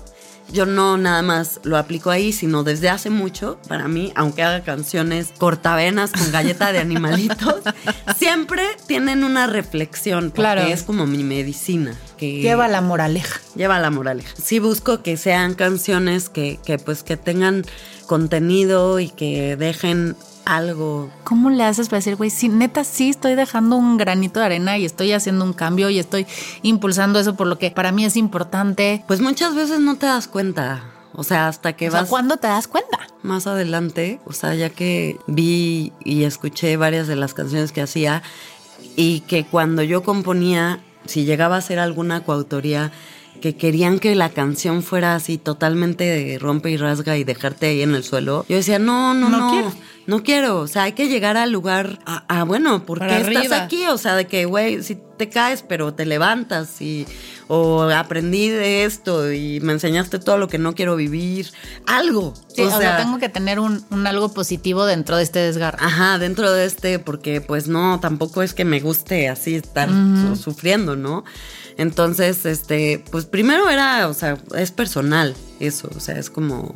yo no nada más lo aplico ahí, sino desde hace mucho, para mí, aunque haga canciones cortavenas con galleta de animalitos, siempre tienen una reflexión, porque claro. es como mi medicina. Que lleva la moraleja. Lleva la moraleja. Sí busco que sean canciones que, que pues que tengan contenido y que dejen algo. ¿Cómo le haces para decir, güey, sí, neta, sí estoy dejando un granito de arena y estoy haciendo un cambio y estoy impulsando eso por lo que para mí es importante? Pues muchas veces no te das cuenta. O sea, hasta que O sea, vas ¿cuándo te das cuenta? más adelante, o sea, ya que vi y escuché varias de las canciones que hacía y que cuando yo componía, si llegaba a ser alguna coautoría, que querían que la canción fuera así totalmente de rompe y rasga y dejarte ahí en el suelo, yo decía, no, no, No no, quiero. no quiero, o sea, hay que llegar al lugar, a, a, bueno, ¿por qué Para estás aquí? O sea, de que, güey, si te caes, pero te levantas y, o aprendí de esto y me enseñaste todo lo que no quiero vivir, algo. Sí, o, sea, tengo que tener un, un algo positivo dentro de este desgarro. Ajá, dentro de este, porque pues no, tampoco es que me guste así estar su- sufriendo, ¿no? Entonces, este, pues primero era, o sea, es personal eso, o sea, es como,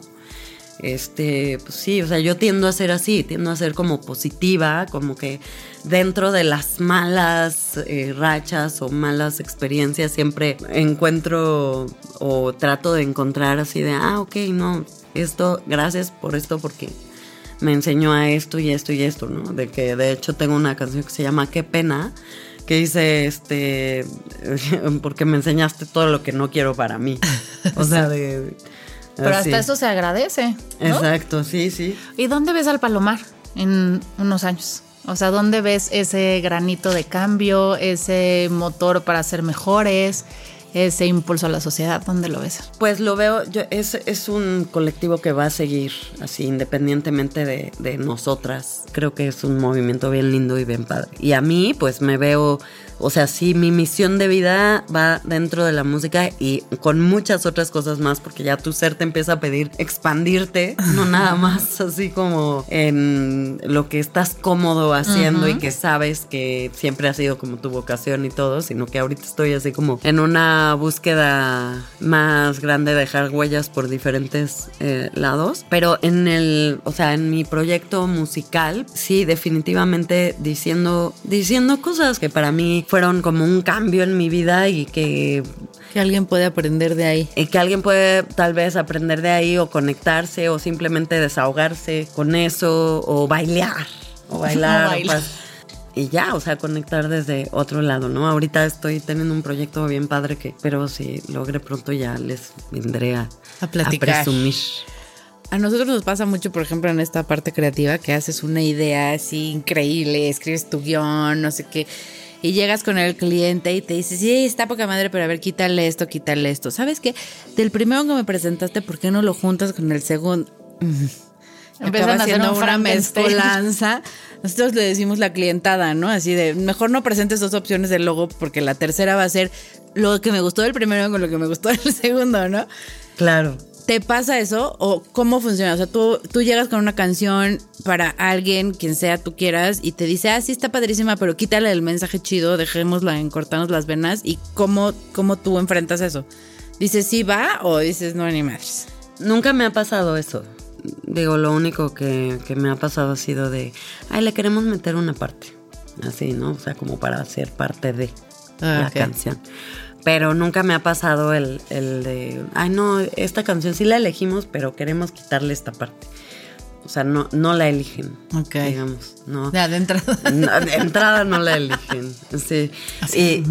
este, pues sí, o sea, yo tiendo a ser así, tiendo a ser como positiva, como que dentro de las malas eh, rachas o malas experiencias siempre encuentro o trato de encontrar así de, ah, ok, no, esto, gracias por esto porque me enseñó a esto y esto y esto, ¿no? De que de hecho tengo una canción que se llama Qué pena, que dice, este, porque me enseñaste todo lo que no quiero para mí. O sea, de... Pero así. hasta eso se agradece. ¿no? Exacto, sí, sí. ¿Y dónde ves al palomar en unos años? O sea, ¿dónde ves ese granito de cambio, ese motor para ser mejores, ese impulso a la sociedad? ¿Dónde lo ves? Pues lo veo, yo, es, es un colectivo que va a seguir así independientemente de, de nosotras. Creo que es un movimiento bien lindo y bien padre. Y a mí, pues me veo, o sea, sí, mi misión de vida va dentro de la música y con muchas otras cosas más, porque ya tu ser te empieza a pedir expandirte, no nada más así como en lo que estás cómodo haciendo y que sabes que siempre ha sido como tu vocación y todo, sino que ahorita estoy así como en una búsqueda más grande de dejar huellas por diferentes eh, lados. Pero en el, o sea, en mi proyecto musical, sí, definitivamente diciendo, diciendo cosas que para mí fueron como un cambio en mi vida y que Que alguien puede aprender de ahí. y que alguien puede tal vez aprender de ahí o conectarse o simplemente desahogarse con eso o bailar o bailar, O bailar. y ya, o sea, conectar desde otro lado, ¿no? Ahorita estoy teniendo un proyecto bien padre que, pero si logre pronto ya les vendré a, A platicar. presumir. A nosotros nos pasa mucho, por ejemplo, en esta parte creativa, que haces una idea así increíble, escribes tu guion, no sé qué, y llegas con el cliente y te dice, sí, está poca madre, pero a ver, quítale esto, quítale esto. ¿Sabes qué? Del primero que me presentaste, ¿por qué no lo juntas con el segundo? Empiezan Acaba a hacer siendo un una mezcolanza. Nosotros le decimos la clientada, ¿no? Así de, mejor no presentes dos opciones del logo porque la tercera va a ser lo que me gustó del primero con lo que me gustó del segundo, ¿no? Claro. ¿Te pasa eso o cómo funciona? O sea, tú, tú llegas con una canción para alguien, quien sea tú quieras, y te dice, ah, sí está padrísima, pero quítale el mensaje chido, dejémosla en cortarnos las venas. ¿Y cómo, cómo tú enfrentas eso? ¿Dices sí va o dices no, ni madres? Nunca me ha pasado eso. Digo, lo único que, que me ha pasado ha sido de, ay, le queremos meter una parte. Así, ¿no? O sea, como para ser parte de Ah, la canción. Pero nunca me ha pasado el, el de, ay, no, esta canción sí la elegimos, pero queremos quitarle esta parte. O sea, no, no la eligen, digamos, ¿no? Ya, de entrada. No, de entrada no la eligen. Sí. Y,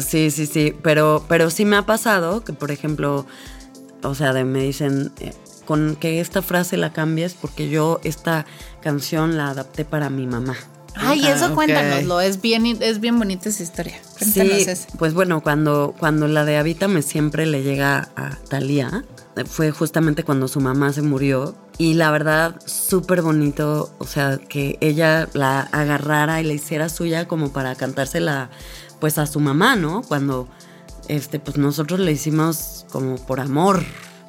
sí, sí, sí. Pero, pero sí me ha pasado que, por ejemplo, o sea, de, me dicen eh, con que esta frase la cambies porque yo esta canción la adapté para mi mamá. Ay, Ah, eso cuéntanoslo, es bien, es bien bonita esa historia. Cuéntanos Sí, eso. pues bueno, cuando, cuando la de Habítame siempre le llega a Talía, fue justamente cuando su mamá se murió. Y la verdad, súper bonito, o sea, que ella la agarrara y la hiciera suya como para cantársela, pues a su mamá, ¿no? Cuando, este, pues nosotros le hicimos como por amor.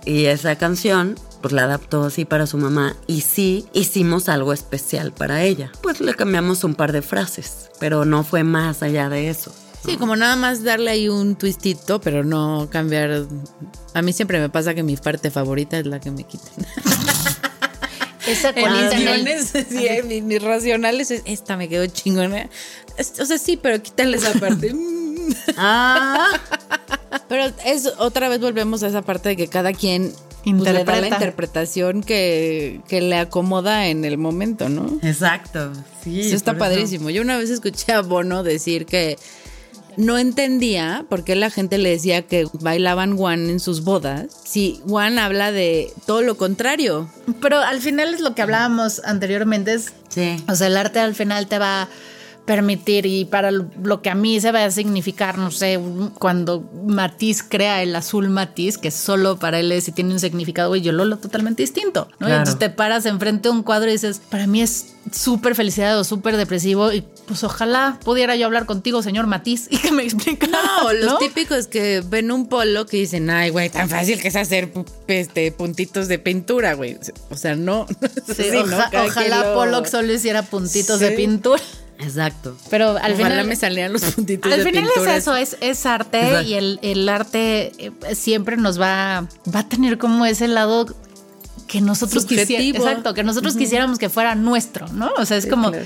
Y esa canción, pues la adaptó así para su mamá. Y sí, hicimos algo especial para ella. Pues le cambiamos un par de frases, pero no fue más allá de eso. Sí, como nada más darle ahí un twistito, pero no cambiar. A mí siempre me pasa que mi parte favorita es la que me quitan. Esa el- guiones, sí, en mis, mis racionales, es, esta me quedó chingona. O sea, sí, pero quítale esa parte. Ah, Pero es otra vez volvemos a esa parte de que cada quien pues, le da la Interpreta. interpretación que, que le acomoda en el momento, ¿no? Exacto. Sí. Eso está eso. padrísimo. Yo una vez escuché a Bono decir que no entendía por qué la gente le decía que bailaban One en sus bodas. Si One habla de todo lo contrario. Pero al final es lo que hablábamos anteriormente, es Sí. O sea, el arte al final te va permitir y para lo que a mí se va a significar, no sé, cuando Matisse crea el azul Matisse, que solo para él es y tiene un significado, y yo lo lo totalmente distinto, ¿no? Claro. Entonces te paras enfrente de un cuadro y dices, para mí es súper felicidad o súper depresivo y pues ojalá pudiera yo hablar contigo, señor Matisse, y que me explicara. No, los ¿no? típicos que ven un polo que dicen, ay, güey, tan fácil que es hacer este, puntitos de pintura, güey. O sea, no. Sí, Sí, ¿no? oja- ojalá lo- Pollock solo hiciera puntitos de pintura. Exacto. Pero al Ojalá final me salían los puntitos Al de final es eso, es, es arte Exacto. y el, el arte eh, siempre nos va, va a tener como ese lado que nosotros quisiéramos, exacto, que nosotros quisiéramos que fuera nuestro, ¿no? O sea, es como, claro.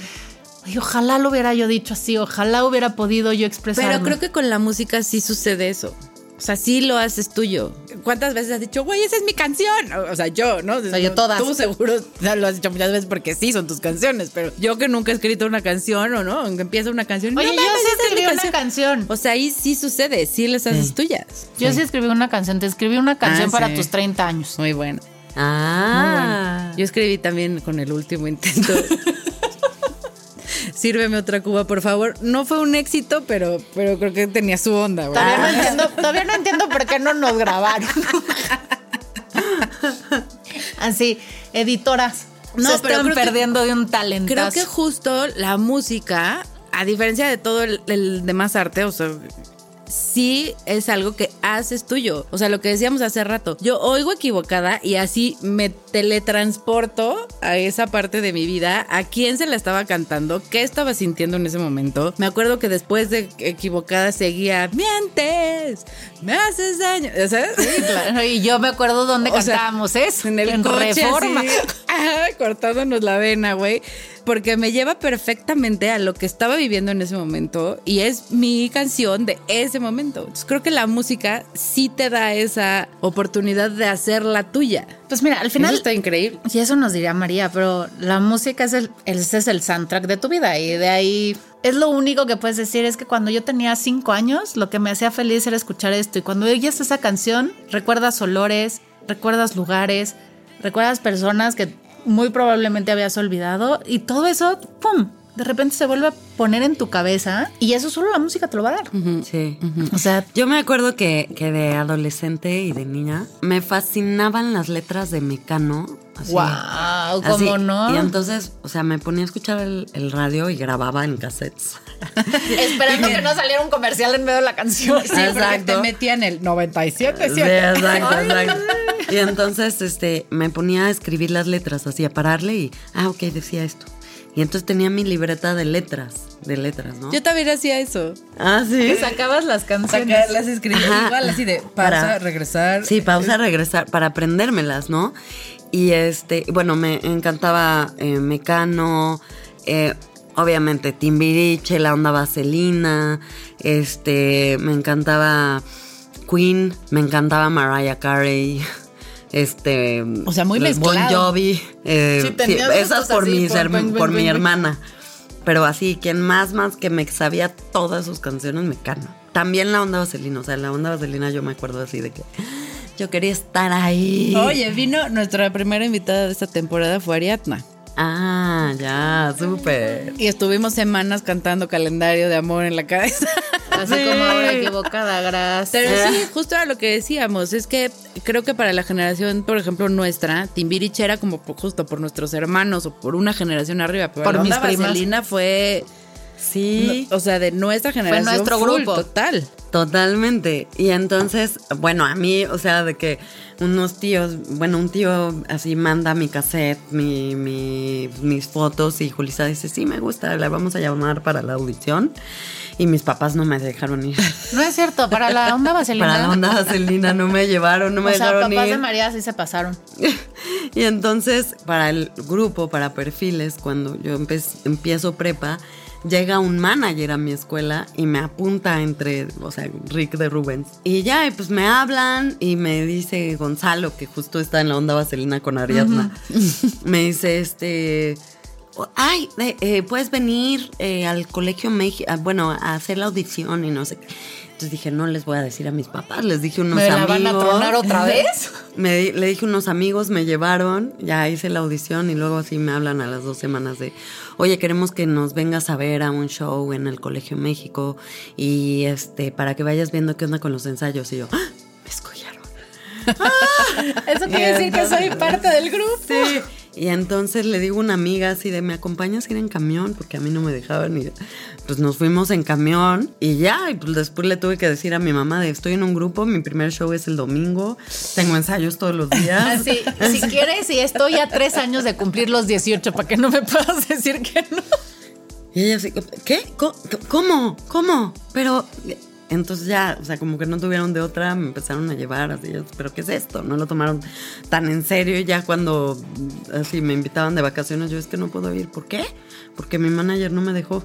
"Ay, ojalá lo hubiera yo dicho así, ojalá hubiera podido yo expresar. Pero creo que con la música sí sucede eso. O sea, sí lo haces tuyo. ¿Cuántas veces has dicho, güey, esa es mi canción? O sea, yo, ¿no? O sea, yo todas. Tú seguro lo has dicho muchas veces porque sí son tus canciones, pero yo que nunca he escrito una canción o no, aunque empieza una canción. Oye, no yo mames, sí esta es mi escribí una canción. O sea, ahí sí sucede, sí les haces tuyas. Yo sí escribí una canción, te escribí una canción Ah, para sí. tus 30 años. Muy bueno. Ah. Yo escribí también con el último intento. Sírveme otra cuba, por favor. No fue un éxito, pero, pero creo que tenía su onda, güey. Todavía no entiendo, todavía no entiendo por qué no nos grabaron. Así, editoras. No, se pero están que- perdiendo de un talento. Creo que justo la música, a diferencia de todo el, el demás arte, o sea, sí es algo que haces tuyo. O sea, lo que decíamos hace rato. Yo oigo equivocada y así me teletransporto a esa parte de mi vida. ¿A quién se la estaba cantando? ¿Qué estaba sintiendo en ese momento? Me acuerdo que después de equivocada seguía, mientes, me haces daño. Sea, Claro, y yo me acuerdo dónde O sea, cantábamos eso. en el coche, Reforma. cortándonos la vena, güey. Porque me lleva perfectamente a lo que estaba viviendo en ese momento y es mi canción de ese momento. Entonces, creo que la música sí te da esa oportunidad de hacerla tuya. Pues mira, al Eso final. está increíble. Y eso nos diría María, pero la música es el, ese es el soundtrack de tu vida y de ahí es lo único que puedes decir es que cuando yo tenía cinco años lo que me hacía feliz era escuchar esto y cuando oyes esa canción recuerdas olores, recuerdas lugares, recuerdas personas que muy probablemente habías olvidado y todo eso, ¡pum! De repente se vuelve a poner en tu cabeza y eso solo la música te lo va a dar. Sí. O sea, Yo me acuerdo que, que de adolescente y de niña me fascinaban las letras de Mecano. Así, wow, así. ¿cómo no? Y entonces, o sea, me ponía a escuchar el, el radio y grababa en cassettes. Esperando que no saliera un comercial en medio de la canción. Sí, porque Exacto. te metían el 97, Sí, exacto, exacto. Y entonces este, me ponía a escribir las letras, así a pararle y, ah, ok, decía esto. Y entonces tenía mi libreta de letras, de letras, ¿no? Yo también hacía eso. Ah, sí. Sacabas las canciones. Sacarlas, escribir Ajá. igual, así de pausa, Para- regresar. Sí, pausa, regresar, para aprendérmelas, ¿no? Y este, bueno, me encantaba eh, Mecano, eh, obviamente Timbiriche, la onda vaselina, este, me encantaba Queen, me encantaba Mariah Carey. Este, O sea, muy Bon mezclado. Jovi, eh, Sí, esas por, así, mi hermana. Pero así, quien más, más que me sabía todas sus canciones, Mecano. También la onda vaselina, o sea, la onda vaselina yo me acuerdo así de que yo quería estar ahí. Oye, vino nuestra primera invitada de esta temporada fue Ariadna. Ah, ya, súper. Y estuvimos semanas cantando calendario de amor en la cabeza. Así Sí. como ahora equivocada, gracias. Pero sí, justo era lo que decíamos, es que creo que para la generación, por ejemplo, nuestra, Timbiriche era como por- justo por nuestros hermanos o por una generación arriba, pero Por la mis. Vaselina fue, Sí, o sea, de nuestra generación. nuestro full, grupo. Total. Totalmente. Y entonces, bueno, a mí, o sea, de que unos tíos, bueno, un tío así manda mi cassette, mi, mi- mis fotos y Julissa dice, sí, me gusta, la vamos a llamar para la audición. Y mis papás no me dejaron ir. No es cierto, para la onda vaselina. Para la onda vaselina no me llevaron, no me o sea, papás ir. de María sí se pasaron. y entonces, para el grupo, para perfiles, cuando yo empiezo prepa, llega un manager a mi escuela y me apunta entre, o sea, Rick de Rubens. Y ya, y pues me hablan y me dice Gonzalo, que justo está en la onda vaselina con Ariadna, me dice, este... Ay, eh, eh, puedes venir eh, al colegio México, bueno, a hacer la audición y no sé qué. Entonces dije, no les voy a decir a mis papás, les dije unos ¿Me la amigos. van a tronar otra vez? Me le dije unos amigos, me llevaron, ya hice la audición y luego así me hablan a las dos semanas de, oye, queremos que nos vengas a ver a un show en el Colegio México y este, para que vayas viendo qué onda con los ensayos. Y yo, ¡Ah! me escollaron. Eso quiere decir que soy parte del grupo. Sí. Y entonces le digo a una amiga así de, ¿me acompañas a ir en camión? Porque a mí no me dejaban ir. Pues nos fuimos en camión y ya, y pues después le tuve que decir a mi mamá de, estoy en un grupo, mi primer show es el domingo, tengo ensayos todos los días. Si quieres, y estoy a tres años de cumplir los 18 para que no me puedas decir que no. Y ella así, ¿qué? ¿Cómo? ¿Cómo? Pero entonces ya, o sea, como que no tuvieron de otra, me empezaron a llevar así, yo, pero ¿qué es esto? No lo tomaron tan en serio y ya cuando así me invitaban de vacaciones, yo es que no puedo ir. ¿Por qué? Porque mi manager no me dejó.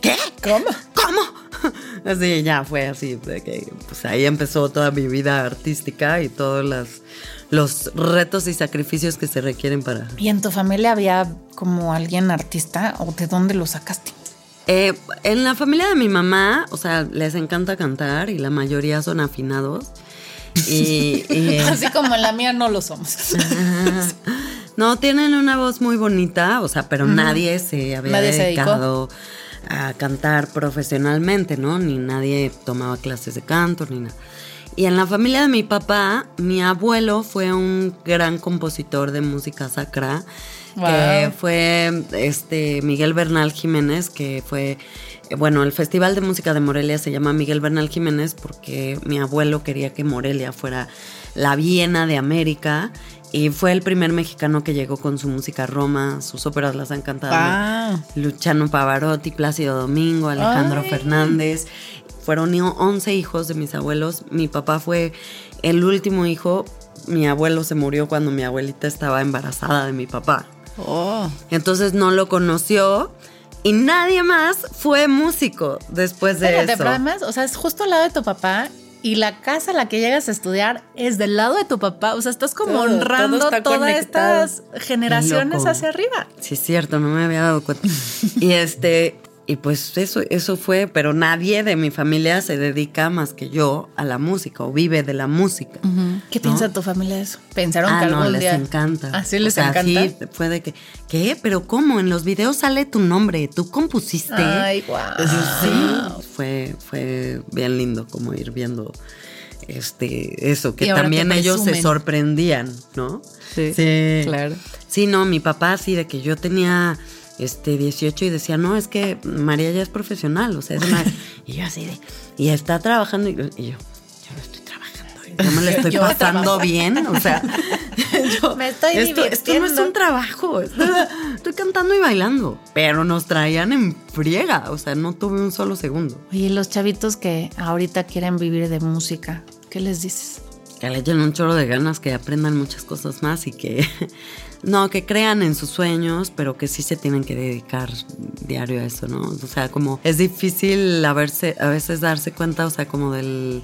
¿Qué? ¿Cómo? ¿Cómo? Así ya fue así, de que pues ahí empezó toda mi vida artística y todos las, los retos y sacrificios que se requieren para, ¿Y en tu familia había como alguien artista o de dónde lo sacaste? Eh, en la familia de mi mamá, o sea, les encanta cantar y la mayoría son afinados. Y, y, Así como en la mía no lo somos. no, tienen una voz muy bonita, o sea, pero nadie se había Nadie se dedicado a cantar profesionalmente, ¿no? Ni nadie tomaba clases de canto, ni nada. Y en la familia de mi papá, mi abuelo fue un gran compositor de música sacra, que fue este Miguel Bernal Jiménez, que fue, bueno, el Festival de Música de Morelia se llama Miguel Bernal Jiménez porque mi abuelo quería que Morelia fuera la Viena de América y fue el primer mexicano que llegó con su música a Roma, sus óperas las han cantado Wow. Luciano Pavarotti, Plácido Domingo, Alejandro Ay. Fernández. Fueron i- 11 hijos de mis abuelos. Mi papá fue el último hijo. Mi abuelo se murió cuando mi abuelita estaba embarazada de mi papá. Oh. Entonces no lo conoció y nadie más fue músico después de Espérate, eso. pero además, o sea, es justo al lado de tu papá y la casa a la que llegas a estudiar es del lado de tu papá. O sea, estás como Todo, honrando todas estas generaciones loco. hacia arriba. Sí, es cierto, no me había dado cuenta. y este, y pues eso, eso fue, pero nadie de mi familia se dedica más que yo a la música o vive de la música. ¿Qué piensa tu familia de eso? Pensaron Ah, que no, algún les día. encanta. ¿Ah, sí O les sea, encanta? Sí, fue de que, ¿qué? ¿Pero cómo? En los videos sale tu nombre, tú compusiste. Ay, guau. Sí, fue, fue bien lindo como ir viendo este, eso, que también ellos se sorprendían, ¿no? Sí, claro. Sí, no, mi papá sí, de que yo tenía este 18 y decía, no, es que María ya es profesional, o sea, es una... y yo así de, y está trabajando, y yo, y yo, yo no estoy trabajando, yo me la estoy Yo pasando bien, o sea, yo- Me estoy esto, esto no es un trabajo, esto- estoy cantando y bailando, pero nos traían en friega, o sea, no tuve un solo segundo. Oye, los chavitos que ahorita quieren vivir de música, ¿qué les dices? que le echen un chorro de ganas, que aprendan muchas cosas más y que no, que crean en sus sueños, pero que sí se tienen que dedicar diario a eso, ¿no? O sea, como es difícil a, verse, a veces darse cuenta, o sea, como del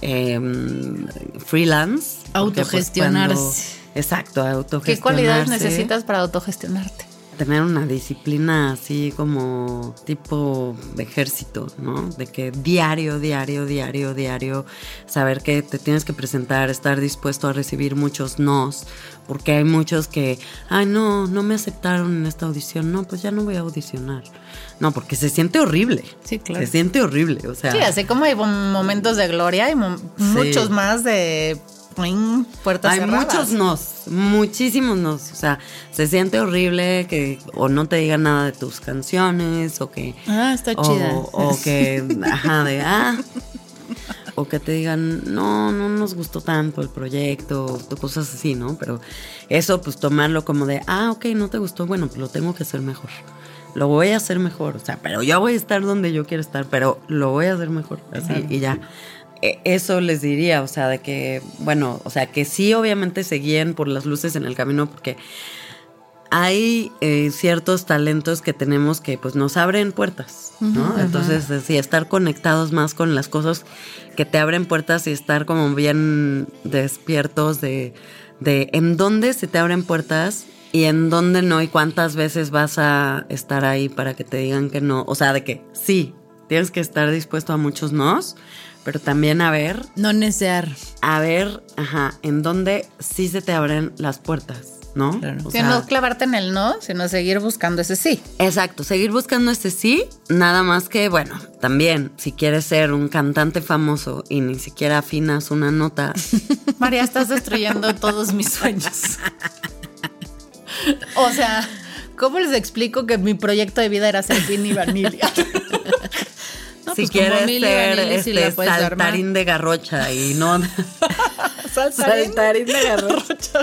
em, freelance. pues, Autogestionarse. cuando- exacto, autogestionarse. ¿Qué cualidades necesitas para autogestionarte? Tener una disciplina así como tipo ejército, ¿no? De que diario, diario, diario, diario, saber que te tienes que presentar, estar dispuesto a recibir muchos nos, porque hay muchos que, ay, no, no me aceptaron en esta audición, no, pues ya no voy a audicionar. No, porque se siente horrible. Sí, claro. Se siente horrible, o sea. Sí, así como hay momentos de gloria, hay mom- muchos más de puertas Hay cerradas. muchos nos, muchísimos nos. O sea, se siente horrible que o no te digan nada de tus canciones o que. Ah, está o, chida. O que, ajá, de ah. O que te digan, no, no nos gustó tanto el proyecto, o cosas así, ¿no? Pero eso, pues tomarlo como de, ah, ok, no te gustó, bueno, pues lo tengo que hacer mejor. Lo voy a hacer mejor, o sea, pero yo voy a estar donde yo quiero estar, pero lo voy a hacer mejor, así, y ya. E- Eso les diría, o sea, de que, bueno, o sea, que sí, obviamente se guíen por las luces en el camino, porque hay eh, ciertos talentos que tenemos que pues nos abren puertas, ¿no? Entonces, eh, sí, estar conectados más con las cosas que te abren puertas y estar como bien despiertos de, de en dónde se te abren puertas y en dónde no y cuántas veces vas a estar ahí para que te digan que no. O sea, de que sí, tienes que estar dispuesto a muchos nos, pero también a ver, No necear. a ver, ajá, en dónde sí se te abren las puertas, ¿no? Claro. O Que sea, no clavarte en el no, sino seguir buscando ese sí. Exacto, seguir buscando este sí, nada más que, bueno, también, si quieres ser un cantante famoso y ni siquiera afinas una nota, María, estás destruyendo todos mis sueños. O sea, ¿cómo les explico que mi proyecto de vida era ser Vinny Vanilla? No, si pues quieres ser este armar. saltarín de garrocha y no... Saltarín de garrocha.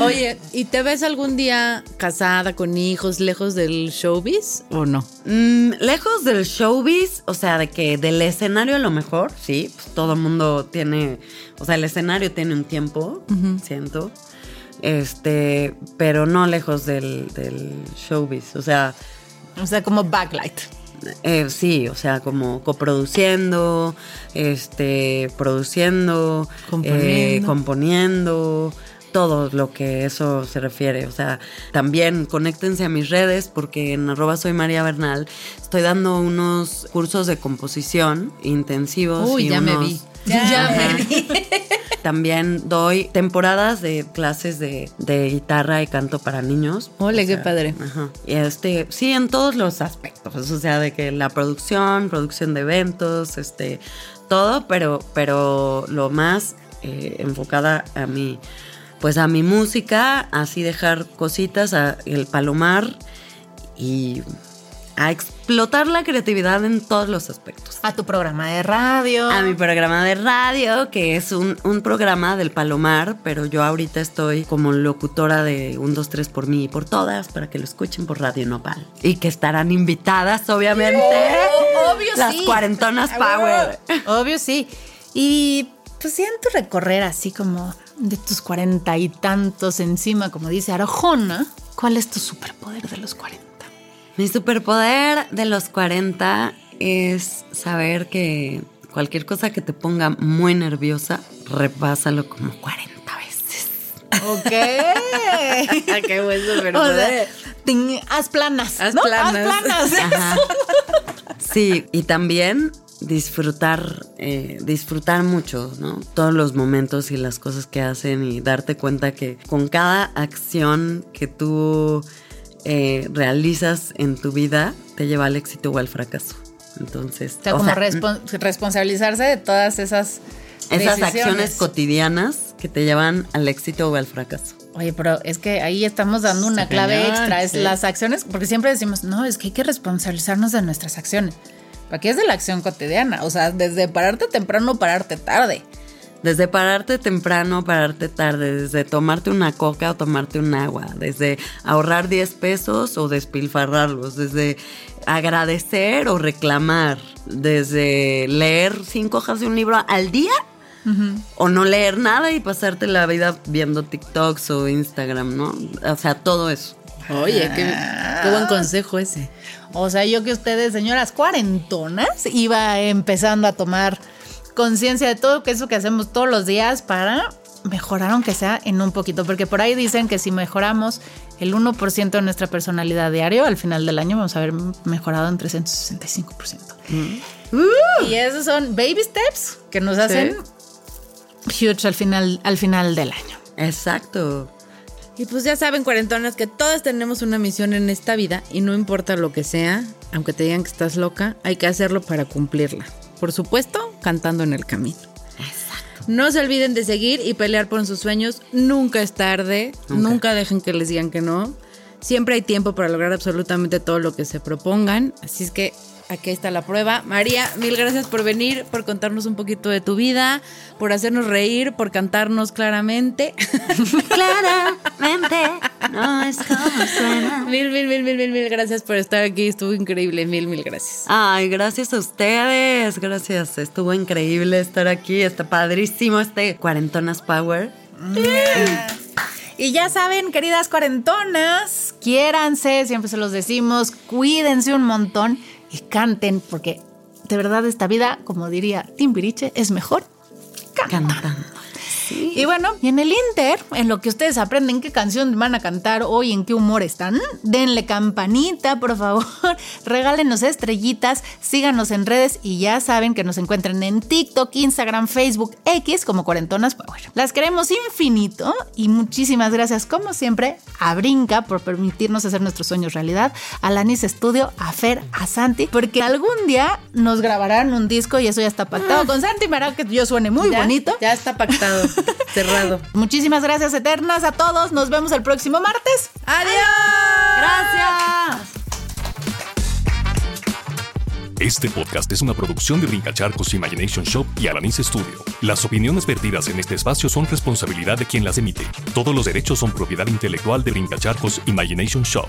Oye, ¿y te ves algún día casada con hijos lejos del showbiz o no? Mm, lejos del showbiz, o sea, de que del escenario a lo mejor, sí, pues todo el mundo tiene, o sea, el escenario tiene un tiempo, siento, este, pero no lejos del, del showbiz, o sea, O sea, como backlight. Eh, sí, o sea, como coproduciendo, este, produciendo, Componiendo. eh, componiendo, todo lo que eso se refiere. O sea, también conéctense a mis redes porque en arroba soy María Bernal estoy dando unos cursos de composición intensivos. Uy, y ya me vi. Ya me vi. También doy temporadas de clases de, de guitarra y canto para niños. Ole, O qué padre. Ajá. Y este, sí, en todos los aspectos. O sea, de que la producción, producción de eventos, este, todo, pero, pero lo más eh, enfocada a mi, pues a mi música, así dejar cositas, a el palomar y a explotar la creatividad en todos los aspectos. A tu programa de radio. A mi programa de radio, que es un, un programa del Palomar, pero yo ahorita estoy como locutora de un 2, 3 por mí y por todas, para que lo escuchen por Radio Nopal. Y que estarán invitadas, obviamente. obvio Las sí. cuarentonas Power. Obvio sí. Y pues ya en tu recorrer así como de tus cuarenta y tantos encima, como dice Arjona, ¿cuál es tu superpoder de los cuarenta? Mi superpoder de los 40 es saber que cualquier cosa que te ponga muy nerviosa, repásalo como 40 veces. Ok. qué buen O superpoder. sea, tin- haz planas. Haz ¿no? planas. Haz planas. Ajá. Sí, y también disfrutar, eh, disfrutar mucho, ¿no? Todos los momentos y las cosas que hacen y darte cuenta que con cada acción que tú eh, realizas en tu vida te lleva al éxito o al fracaso. Entonces, O sea, o como sea, respon- responsabilizarse de todas esas esas decisiones. acciones cotidianas que te llevan al éxito o al fracaso. Oye, pero es que ahí estamos dando una clave extra, es sí. las acciones, porque siempre decimos, no, es que hay que responsabilizarnos de nuestras acciones. Aquí es de la acción cotidiana, o sea, desde pararte temprano o pararte tarde. Desde pararte temprano, pararte tarde, desde tomarte una coca o tomarte un agua, desde ahorrar 10 pesos o despilfarrarlos, desde agradecer o reclamar, desde leer cinco hojas de un libro al día o no leer nada y pasarte la vida viendo TikToks o Instagram, ¿no? O sea, todo eso. Oye, qué, qué buen consejo ese. O sea, yo que ustedes, señoras cuarentonas, iba empezando a tomar conciencia de todo que eso que hacemos todos los días para mejorar aunque sea en un poquito, porque por ahí dicen que si mejoramos el 1% de nuestra personalidad diario, al final del año vamos a haber mejorado en 365%. Y esos son baby steps que nos hacen huge al final, al final del año. Exacto. Y pues ya saben, cuarentonas, que todas tenemos una misión en esta vida y no importa lo que sea, aunque te digan que estás loca, hay que hacerlo para cumplirla. Por supuesto, cantando en el camino. No se olviden de seguir y pelear por sus sueños. Nunca es tarde. Nunca, dejen que les digan que no. Siempre hay tiempo para lograr absolutamente todo lo que se propongan. Así es que aquí está la prueba. María, mil gracias por venir, por contarnos un poquito de tu vida, por hacernos reír, por cantarnos claramente. Claramente, no es como suena. Mil, mil, mil, mil, mil, mil gracias por estar aquí. Estuvo increíble. Mil, mil gracias. Ay, gracias a ustedes, gracias. Estuvo increíble estar aquí, está padrísimo este Cuarentonas Power. Y ya saben, queridas cuarentonas, quiéranse, siempre se los decimos, cuídense un montón y canten, porque de verdad esta vida, como diría Timbiriche, es mejor cantando. Y bueno, y en el Inter, en lo que ustedes aprenden qué canción van a cantar hoy, en qué humor están, denle campanita, por favor, regálenos estrellitas, síganos en redes y ya saben que nos encuentran en TikTok, Instagram, Facebook, X como Cuarentonas Power. Las queremos infinito y muchísimas gracias, como siempre, a Brinca por permitirnos hacer nuestros sueños realidad, a Lanis Studio, a Fer, a Santi, porque algún día nos grabarán un disco y eso ya está pactado ah. con Santi, para que yo suene muy bonito. Ya está pactado. Cerrado. Muchísimas gracias eternas a todos. Nos vemos el próximo martes. Adiós. Gracias. Este podcast es una producción de Brincacharcos Imagination Shop y Alanis Studio. Las opiniones vertidas en este espacio son responsabilidad de quien las emite. Todos los derechos son propiedad intelectual de Brincacharcos Imagination Shop.